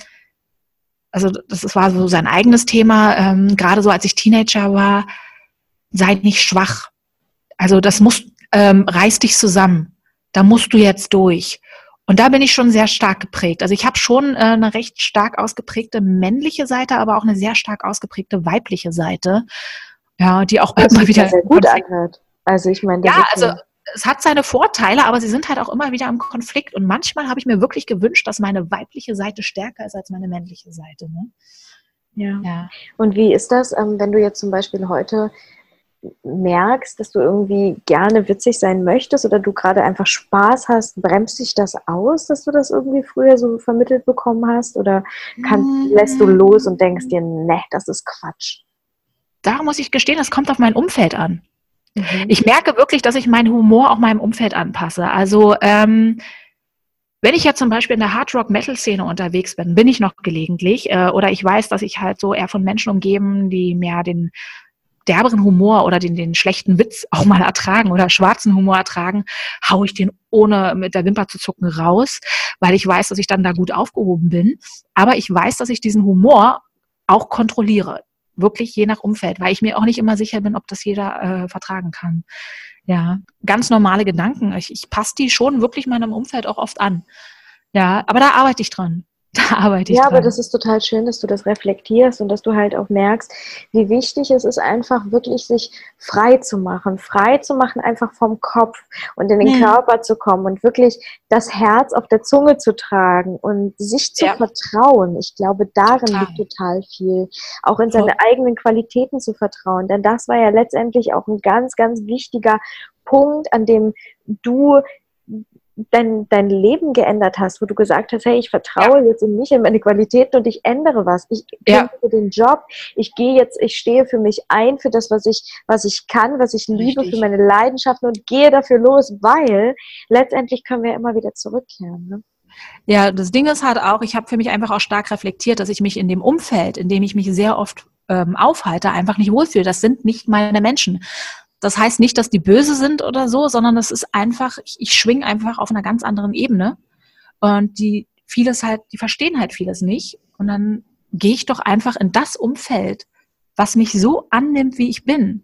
Speaker 2: also das war so sein eigenes Thema, ähm, gerade so als ich Teenager war, sei nicht schwach. Also das muss, ähm, reiß dich zusammen. Da musst du jetzt durch. Und da bin ich schon sehr stark geprägt. Also ich habe schon äh, eine recht stark ausgeprägte männliche Seite, aber auch eine sehr stark ausgeprägte weibliche Seite. Ja, die auch
Speaker 1: Was immer wieder sehr gut anhört. Also ich meine,
Speaker 2: ja, also es hat seine Vorteile, aber sie sind halt auch immer wieder im Konflikt. Und manchmal habe ich mir wirklich gewünscht, dass meine weibliche Seite stärker ist als meine männliche Seite. Ne?
Speaker 1: Ja. ja. Und wie ist das, ähm, wenn du jetzt zum Beispiel heute merkst, dass du irgendwie gerne witzig sein möchtest oder du gerade einfach Spaß hast, bremst dich das aus, dass du das irgendwie früher so vermittelt bekommen hast? Oder kannst, mm. lässt du los und denkst dir, ne, das ist Quatsch?
Speaker 2: Da muss ich gestehen, das kommt auf mein Umfeld an. Mhm. Ich merke wirklich, dass ich meinen Humor auch meinem Umfeld anpasse. Also ähm, wenn ich ja zum Beispiel in der Hard-Rock-Metal-Szene unterwegs bin, bin ich noch gelegentlich, äh, oder ich weiß, dass ich halt so eher von Menschen umgeben, die mehr den derberen Humor oder den, den schlechten Witz auch mal ertragen oder schwarzen Humor ertragen, hau ich den ohne mit der Wimper zu zucken raus, weil ich weiß, dass ich dann da gut aufgehoben bin. Aber ich weiß, dass ich diesen Humor auch kontrolliere wirklich je nach Umfeld, weil ich mir auch nicht immer sicher bin, ob das jeder äh, vertragen kann. Ja, ganz normale Gedanken. Ich, ich passe die schon wirklich meinem Umfeld auch oft an. Ja, aber da arbeite ich dran. da arbeite ich
Speaker 1: Ja,
Speaker 2: dran.
Speaker 1: aber das ist total schön, dass du das reflektierst und dass du halt auch merkst, wie wichtig es ist, einfach wirklich sich frei zu machen. Frei zu machen einfach vom Kopf und in den
Speaker 2: Ja.
Speaker 1: Körper zu kommen und wirklich das Herz auf der Zunge zu tragen und sich zu
Speaker 2: Ja.
Speaker 1: vertrauen. Ich glaube, darin
Speaker 2: Total.
Speaker 1: liegt total viel. Auch in seine eigenen Qualitäten zu vertrauen. Denn das war ja letztendlich auch ein ganz, ganz wichtiger Punkt, an dem du dein, dein Leben geändert hast, wo du gesagt hast, hey, ich vertraue jetzt in mich, in meine Qualitäten und ich ändere was. Ich
Speaker 2: Ja.
Speaker 1: für den Job, ich gehe jetzt, ich stehe für mich ein, für das, was ich, was ich kann, was ich liebe,
Speaker 2: Richtig.
Speaker 1: für meine Leidenschaften und gehe dafür los, weil letztendlich können wir immer wieder zurückkehren. Ne?
Speaker 2: Ja, das Ding ist halt auch, ich habe für mich einfach auch stark reflektiert, dass ich mich in dem Umfeld, in dem ich mich sehr oft ähm, aufhalte, einfach nicht wohlfühle. Das sind nicht meine Menschen. Das heißt nicht, dass die böse sind oder so, sondern das ist einfach, ich, ich schwing einfach auf einer ganz anderen Ebene. Und die vieles halt, die verstehen halt vieles nicht. Und dann gehe ich doch einfach in das Umfeld, was mich so annimmt, wie ich bin.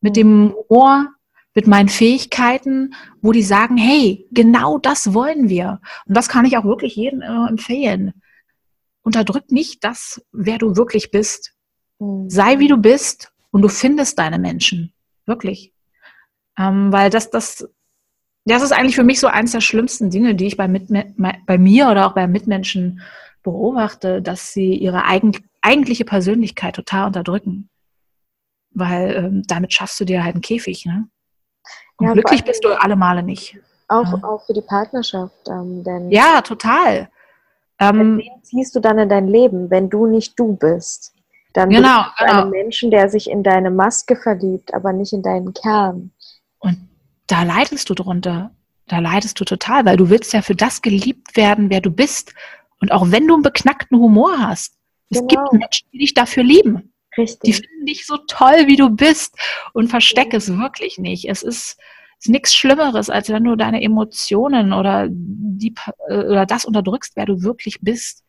Speaker 2: Mit dem Humor, mit meinen Fähigkeiten, wo die sagen, hey, genau das wollen wir. Und das kann ich auch wirklich jedem äh, empfehlen. Unterdrück nicht das, wer du wirklich bist.
Speaker 1: Mhm.
Speaker 2: Sei wie du bist und du findest deine Menschen. Wirklich. Ähm, weil das, das, das ist eigentlich für mich so eins der schlimmsten Dinge, die ich bei, Mitme bei mir oder auch bei Mitmenschen beobachte, dass sie ihre eigen eigentliche Persönlichkeit total unterdrücken. Weil ähm, damit schaffst du dir halt einen Käfig, ne? Und
Speaker 1: Ja,
Speaker 2: glücklich bist du alle Male nicht.
Speaker 1: Auch,
Speaker 2: Ja.
Speaker 1: auch für die Partnerschaft. Ähm, denn
Speaker 2: Ja, total. Ähm,
Speaker 1: wen ziehst du dann in dein Leben, wenn du nicht du bist? Dann
Speaker 2: genau,
Speaker 1: bist du
Speaker 2: genau.
Speaker 1: einen Menschen, der sich in deine Maske verliebt, aber nicht in deinen Kern.
Speaker 2: Und da leidest du drunter. Da leidest du total, weil du willst ja für das geliebt werden, wer du bist. Und auch wenn du einen beknackten Humor hast, es
Speaker 1: Genau.
Speaker 2: gibt Menschen, die dich dafür lieben. Die
Speaker 1: Richtig.
Speaker 2: finden dich so toll, wie du bist. Und versteck es wirklich nicht. Es ist, ist nichts Schlimmeres, als wenn du deine Emotionen oder, die, äh, oder das unterdrückst, wer du wirklich bist.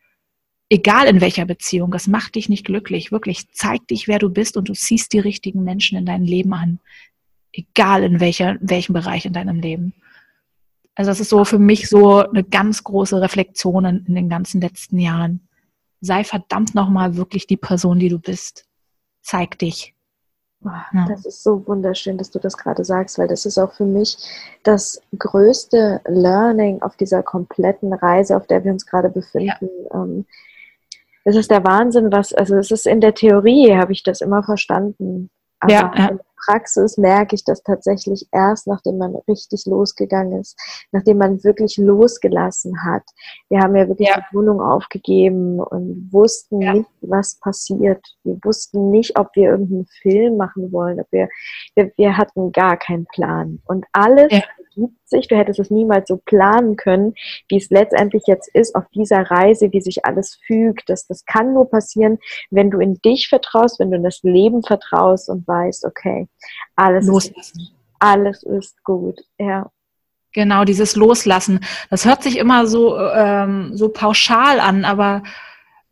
Speaker 2: Egal in welcher Beziehung, das macht dich nicht glücklich. Wirklich, zeig dich, wer du bist und du ziehst die richtigen Menschen in dein Leben an. Egal in welcher, welchem Bereich in deinem Leben. Also das ist so für mich so eine ganz große Reflexion in, in den ganzen letzten Jahren. Sei verdammt nochmal wirklich die Person, die du bist. Zeig dich. Ja.
Speaker 1: Das ist so wunderschön, dass du das gerade sagst, weil das ist auch für mich das größte Learning auf dieser kompletten Reise, auf der wir uns gerade befinden. Ähm, Es ist der Wahnsinn, was, also es ist in der Theorie, habe ich das immer verstanden. Aber
Speaker 2: Ja, ja.
Speaker 1: in der Praxis merke ich das tatsächlich erst, nachdem man richtig losgegangen ist, nachdem man wirklich losgelassen hat. Wir haben ja wirklich
Speaker 2: Ja.
Speaker 1: die Wohnung aufgegeben und wussten
Speaker 2: Ja.
Speaker 1: nicht, was passiert. Wir wussten nicht, ob wir irgendeinen Film machen wollen, ob wir, wir, wir hatten gar keinen Plan. Und alles
Speaker 2: Ja.
Speaker 1: ergibt sich, du hättest es niemals so planen können, wie es letztendlich jetzt ist auf dieser Reise, wie sich alles fügt. Das, das kann nur passieren, wenn du in dich vertraust, wenn du in das Leben vertraust und weißt, okay, alles, ist,
Speaker 2: Loslassen.
Speaker 1: alles ist gut. Ja.
Speaker 2: Genau, dieses Loslassen. Das hört sich immer so, ähm, so pauschal an, aber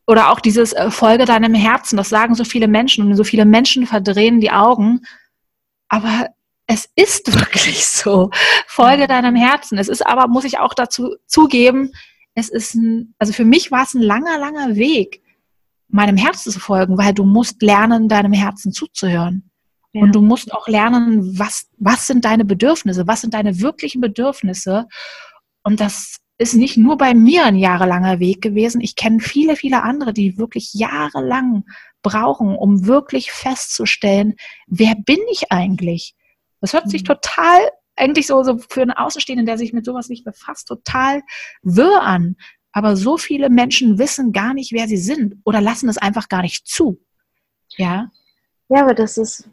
Speaker 2: oder auch dieses äh, Folge deinem Herzen, das sagen so viele Menschen und so viele Menschen verdrehen die Augen. Aber es ist wirklich so. Folge deinem Herzen. Es ist aber, muss ich auch dazu zugeben, es ist ein, also für mich war es ein langer, langer Weg, meinem Herzen zu folgen, weil du musst lernen, deinem Herzen zuzuhören.
Speaker 1: Ja.
Speaker 2: Und du musst auch lernen, was, was sind deine Bedürfnisse, was sind deine wirklichen Bedürfnisse. Und das ist nicht nur bei mir ein jahrelanger Weg gewesen. Ich kenne viele, viele andere, die wirklich jahrelang brauchen, um wirklich festzustellen, wer bin ich eigentlich? Das hört sich
Speaker 1: Mhm.
Speaker 2: total, eigentlich so, so für einen Außenstehenden, der sich mit sowas nicht befasst, total wirr an. Aber so viele Menschen wissen gar nicht, wer sie sind oder lassen es einfach gar nicht zu. Ja,
Speaker 1: Ja, aber das ist,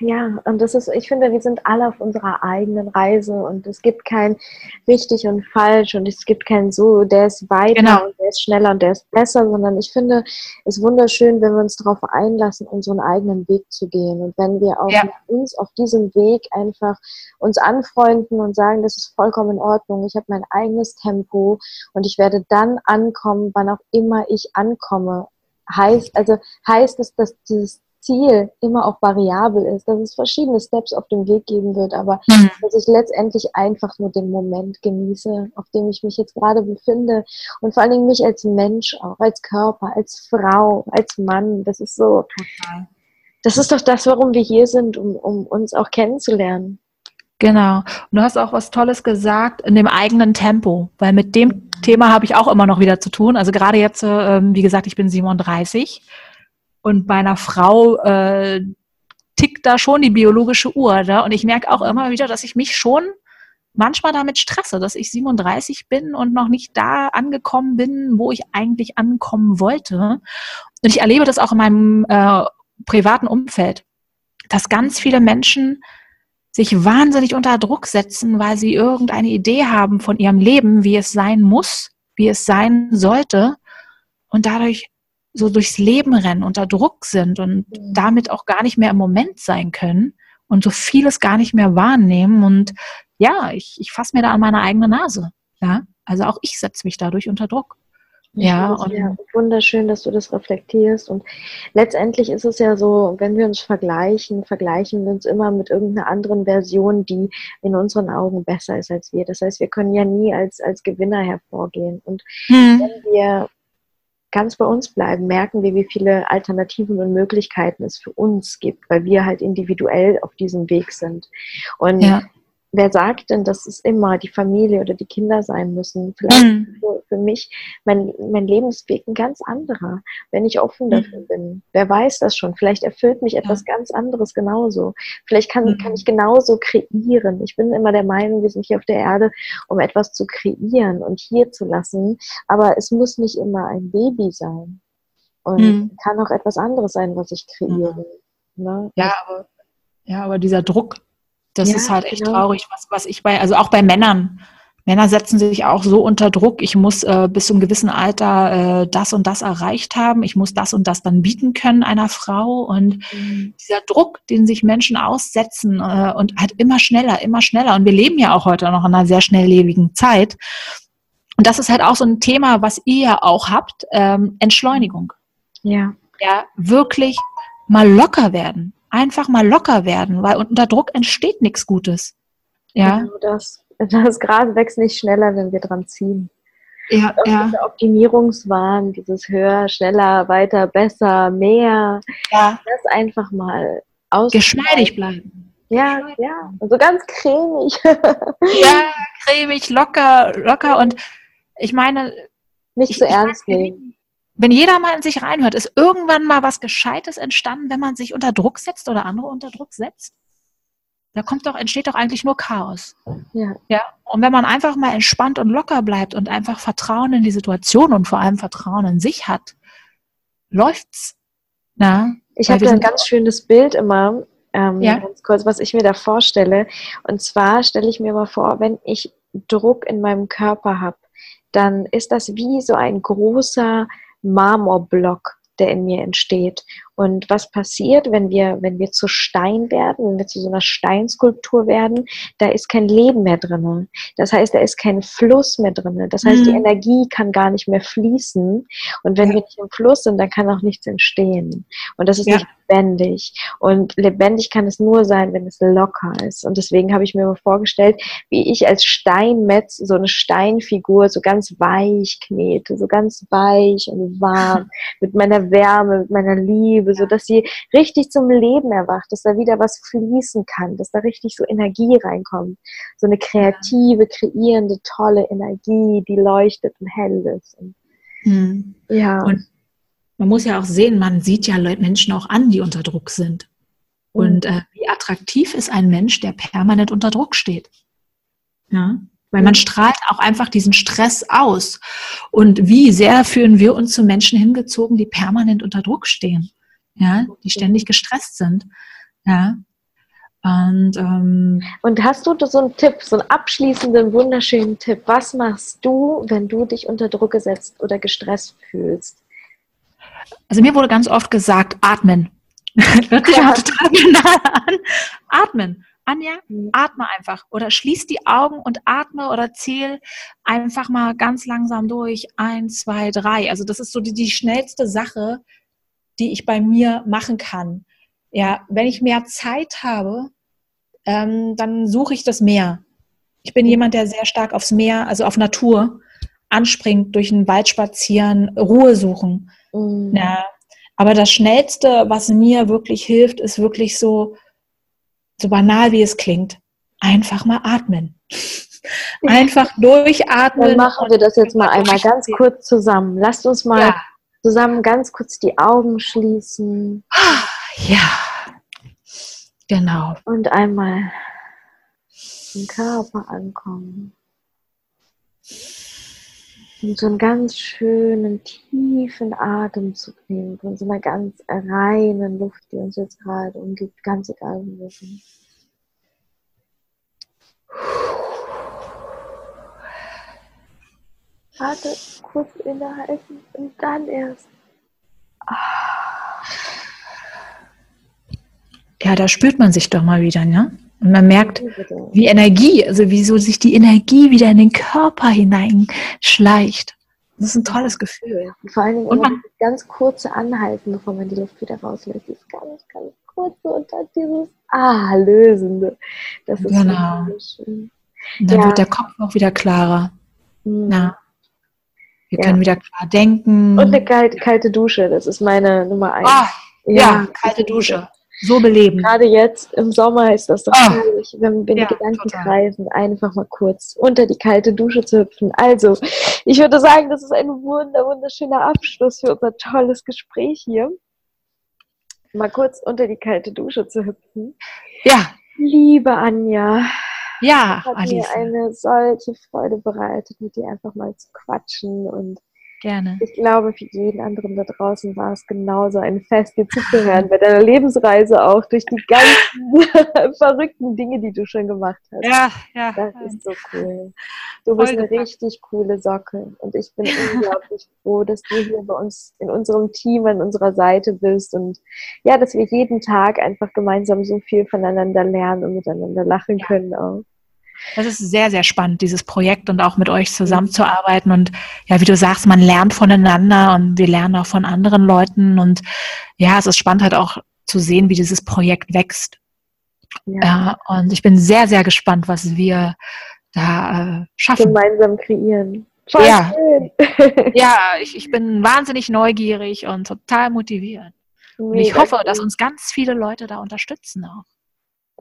Speaker 1: ja, und das ist, ich finde, wir sind alle auf unserer eigenen Reise und es gibt kein richtig und falsch und es gibt kein so, der ist weiter
Speaker 2: Genau.
Speaker 1: und der ist schneller und der ist besser, sondern ich finde es wunderschön, wenn wir uns darauf einlassen, unseren eigenen Weg zu gehen und wenn wir auch
Speaker 2: Ja.
Speaker 1: uns auf diesem Weg einfach uns anfreunden und sagen, das ist vollkommen in Ordnung, ich habe mein eigenes Tempo und ich werde dann ankommen, wann auch immer ich ankomme. Heißt, also heißt es, dass dieses Ziel immer auch variabel ist, dass es verschiedene Steps auf dem Weg geben wird, aber mhm. dass ich letztendlich einfach nur den Moment genieße, auf dem ich mich jetzt gerade befinde und vor allen Dingen mich als Mensch auch, als Körper, als Frau, als Mann, das ist so, das ist doch das, warum wir hier sind, um, um uns auch kennenzulernen.
Speaker 2: Genau. Und du hast auch was Tolles gesagt in dem eigenen Tempo, weil mit dem Thema habe ich auch immer noch wieder zu tun. Also gerade jetzt, äh, wie gesagt, ich bin 37 und bei einer Frau äh, tickt da schon die biologische Uhr. Ne? Und ich merke auch immer wieder, dass ich mich schon manchmal damit stresse, dass ich 37 bin und noch nicht da angekommen bin, wo ich eigentlich ankommen wollte. Und ich erlebe das auch in meinem äh, privaten Umfeld, dass ganz viele Menschen sich wahnsinnig unter Druck setzen, weil sie irgendeine Idee haben von ihrem Leben, wie es sein muss, wie es sein sollte und dadurch so durchs Leben rennen, unter Druck sind und mhm. damit auch gar nicht mehr im Moment sein können und so vieles gar nicht mehr wahrnehmen. Und ja, ich, ich fasse mir da an meine eigene Nase. Ja, also auch ich setze mich dadurch unter Druck.
Speaker 1: Ja, und ja, wunderschön, dass du das reflektierst. Und letztendlich ist es ja so, wenn wir uns vergleichen, vergleichen wir uns immer mit irgendeiner anderen Version, die in unseren Augen besser ist als wir. Das heißt, wir können ja nie als, als Gewinner hervorgehen. Und hm. wenn wir ganz bei uns bleiben, merken wir, wie viele Alternativen und Möglichkeiten es für uns gibt, weil wir halt individuell auf diesem Weg sind. Und ja wer sagt denn, dass es immer die Familie oder die Kinder sein müssen? Vielleicht mhm. für, für, mich mein, mein Lebensweg ein ganz anderer, wenn ich offen mhm. dafür bin. Wer weiß das schon? Vielleicht erfüllt mich etwas ja. ganz anderes genauso. Vielleicht kann, mhm. kann ich genauso kreieren. Ich bin immer der Meinung, wir sind hier auf der Erde, um etwas zu kreieren und hier zu lassen. Aber es muss nicht immer ein Baby sein. Und mhm. kann auch etwas anderes sein, was ich kreiere.
Speaker 2: Ne? Ja, aber, ja, aber dieser Druck, das ja, ist halt echt genau. traurig, was, was ich bei, also auch bei Männern. Männer setzen sich auch so unter Druck, ich muss äh, bis zu einem gewissen Alter äh, das und das erreicht haben, ich muss das und das dann bieten können einer Frau. Und mhm. dieser Druck, den sich Menschen aussetzen äh, und halt immer schneller, immer schneller. Und wir leben ja auch heute noch in einer sehr schnelllebigen Zeit. Und das ist halt auch so ein Thema, was ihr ja auch habt, ähm, Entschleunigung. Ja. Ja, wirklich mal locker werden einfach mal locker werden, weil unter Druck entsteht nichts Gutes. Ja.
Speaker 1: Genau das. Das Gras wächst nicht schneller, wenn wir dran ziehen.
Speaker 2: Ja, ja.
Speaker 1: Dieser Optimierungswahn, dieses höher, schneller, weiter, besser, mehr. Ja. Das einfach mal
Speaker 2: aus. Geschmeidig bleiben.
Speaker 1: Ja, ja. Und so ganz cremig.
Speaker 2: ja, cremig, locker, locker. Und ich meine.
Speaker 1: Nicht zu so ernst nehmen
Speaker 2: wenn jeder mal in sich reinhört, ist irgendwann mal was Gescheites entstanden, wenn man sich unter Druck setzt oder andere unter Druck setzt? Da kommt doch, entsteht doch eigentlich nur Chaos. Ja. ja. Und wenn man einfach mal entspannt und locker bleibt und einfach Vertrauen in die Situation und vor allem Vertrauen in sich hat, läuft's.
Speaker 1: Na? Ich habe da ein ganz schönes Bild immer, ähm, ja? ganz kurz, was ich mir da vorstelle. Und zwar stelle ich mir mal vor, wenn ich Druck in meinem Körper habe, dann ist das wie so ein großer Marmorblock, der in mir entsteht. Und was passiert, wenn wir, wenn wir zu Stein werden, wenn wir zu so einer Steinskulptur werden, da ist kein Leben mehr drin. Das heißt, da ist kein Fluss mehr drin. Das heißt, mhm. die Energie kann gar nicht mehr fließen. Und wenn ja. wir nicht im Fluss sind, dann kann auch nichts entstehen. Und das ist ja. nicht lebendig. Und lebendig kann es nur sein, wenn es locker ist. Und deswegen habe ich mir vorgestellt, wie ich als Steinmetz so eine Steinfigur so ganz weich knete, so ganz weich und warm, mit meiner Wärme, mit meiner Liebe Liebe, so dass sie richtig zum Leben erwacht, dass da wieder was fließen kann, dass da richtig so Energie reinkommt. So eine kreative, kreierende, tolle Energie, die leuchtet und hell ist. Und,
Speaker 2: hm. Ja. Und man muss ja auch sehen, man sieht ja Menschen auch an, die unter Druck sind. Und äh, wie attraktiv ist ein Mensch, der permanent unter Druck steht? Ja. Weil man strahlt auch einfach diesen Stress aus. Und wie sehr fühlen wir uns zu Menschen hingezogen, die permanent unter Druck stehen? Ja, die ständig gestresst sind. Ja.
Speaker 1: Und, ähm, und hast du so einen Tipp, so einen abschließenden, wunderschönen Tipp? Was machst du, wenn du dich unter Druck gesetzt oder gestresst fühlst?
Speaker 2: Also mir wurde ganz oft gesagt, atmen. Hört sich ja. total banal an. Atmen. Anja, mhm. atme einfach oder schließ die Augen und atme oder zähl einfach mal ganz langsam durch. Eins, zwei, drei. Also das ist so die, die schnellste Sache, die ich bei mir machen kann. Ja, wenn ich mehr Zeit habe, ähm, dann suche ich das Meer. Ich bin jemand, der sehr stark aufs Meer, also auf Natur anspringt, durch den Wald spazieren, Ruhe suchen. Mhm. Ja. Aber das Schnellste, was mir wirklich hilft, ist wirklich so, so banal wie es klingt, einfach mal atmen. Einfach durchatmen.
Speaker 1: Dann machen wir das jetzt mal einmal ganz kurz zusammen. Lasst uns mal ja. Zusammen ganz kurz die Augen schließen.
Speaker 2: Ja, genau.
Speaker 1: Und einmal im Körper ankommen. Und so einen ganz schönen, tiefen Atemzug nehmen von so einer ganz reinen Luft, die uns jetzt gerade umgibt, ganz egal wo wir sind. Warte, kurz innehalten und dann erst.
Speaker 2: Ja, da spürt man sich doch mal wieder, ne? Und man merkt, wie Energie, also wie so sich die Energie wieder in den Körper hineinschleicht. Das ist ein tolles Gefühl.
Speaker 1: Und vor allen Dingen und man, ganz kurze Anhalten, bevor man die Luft wieder rauslässt. Dieses ganz, ganz kurze und dann dieses Ah, lösende. Das ist genau.
Speaker 2: schön. Und dann ja. wird der Kopf auch wieder klarer. Mhm. Ja. Wir ja. können wieder klar denken.
Speaker 1: Und eine kalte, kalte Dusche, das ist meine Nummer eins.
Speaker 2: Ah, ja, ja, kalte Dusche so beleben.
Speaker 1: Gerade jetzt im Sommer ist das doch oh. herrlich, wenn, wenn ja, die Gedanken total. kreisen, einfach mal kurz unter die kalte Dusche zu hüpfen. Also, ich würde sagen, das ist ein wunder, wunderschöner Abschluss für unser tolles Gespräch hier. Mal kurz unter die kalte Dusche zu hüpfen.
Speaker 2: Ja.
Speaker 1: Liebe Anja.
Speaker 2: Ja,
Speaker 1: hat Alice. mir eine solche Freude bereitet, mit dir einfach mal zu quatschen und
Speaker 2: Gerne.
Speaker 1: Ich glaube, für jeden anderen da draußen war es genauso ein Fest, dir zuzuhören bei deiner Lebensreise auch durch die ganzen verrückten Dinge, die du schon gemacht hast.
Speaker 2: Ja, ja.
Speaker 1: Das ist so cool. Du bist eine richtig coole Socke und ich bin unglaublich froh, dass du hier bei uns in unserem Team an unserer Seite bist und ja, dass wir jeden Tag einfach gemeinsam so viel voneinander lernen und miteinander lachen ja. können auch.
Speaker 2: Das ist sehr, sehr spannend, dieses Projekt und auch mit euch zusammenzuarbeiten. Und ja, wie du sagst, man lernt voneinander und wir lernen auch von anderen Leuten. Und ja, es ist spannend halt auch zu sehen, wie dieses Projekt wächst. Ja. ja und ich bin sehr, sehr gespannt, was wir da äh, schaffen.
Speaker 1: Gemeinsam kreieren.
Speaker 2: Voll ja, ja ich, ich bin wahnsinnig neugierig und total motiviert. Und ich hoffe, dass uns ganz viele Leute da unterstützen auch.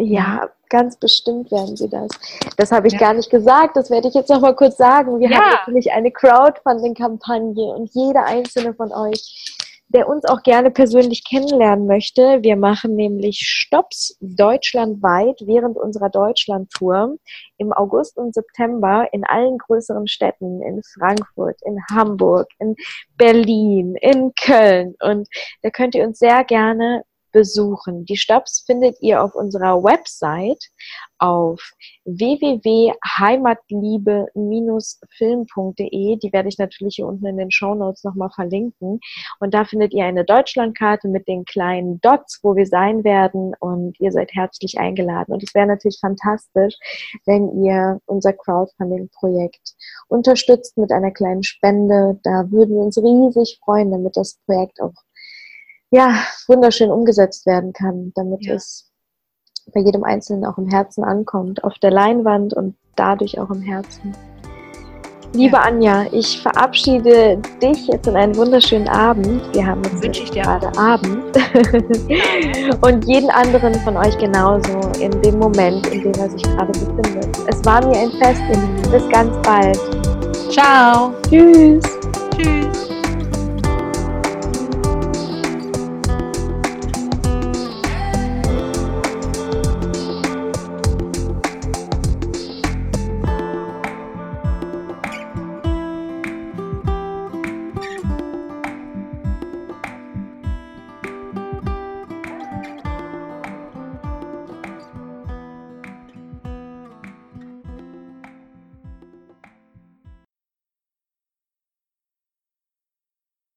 Speaker 1: Ja, ganz bestimmt werden sie das. Das habe ich ja. gar nicht gesagt, das werde ich jetzt noch mal kurz sagen. Wir ja. haben natürlich eine Crowdfunding-Kampagne und jeder einzelne von euch, der uns auch gerne persönlich kennenlernen möchte, wir machen nämlich Stops deutschlandweit während unserer Deutschland-Tour im August und September in allen größeren Städten, in Frankfurt, in Hamburg, in Berlin, in Köln. Und da könnt ihr uns sehr gerne besuchen. Die Stops findet ihr auf unserer Website auf www.heimatliebe-film.de. Die werde ich natürlich hier unten in den Show Notes nochmal verlinken. Und da findet ihr eine Deutschlandkarte mit den kleinen Dots, wo wir sein werden. Und ihr seid herzlich eingeladen. Und es wäre natürlich fantastisch, wenn ihr unser Crowdfunding-Projekt unterstützt mit einer kleinen Spende. Da würden wir uns riesig freuen, damit das Projekt auch ja, wunderschön umgesetzt werden kann, damit ja. es bei jedem Einzelnen auch im Herzen ankommt, auf der Leinwand und dadurch auch im Herzen. Liebe ja. Anja, ich verabschiede dich jetzt in einen wunderschönen Abend. Wir haben jetzt gerade Abend. und jeden anderen von euch genauso in dem Moment, in dem er sich gerade befindet. Es war mir ein Fest, Bis ganz bald.
Speaker 2: Ciao.
Speaker 1: Tschüss.
Speaker 2: Tschüss.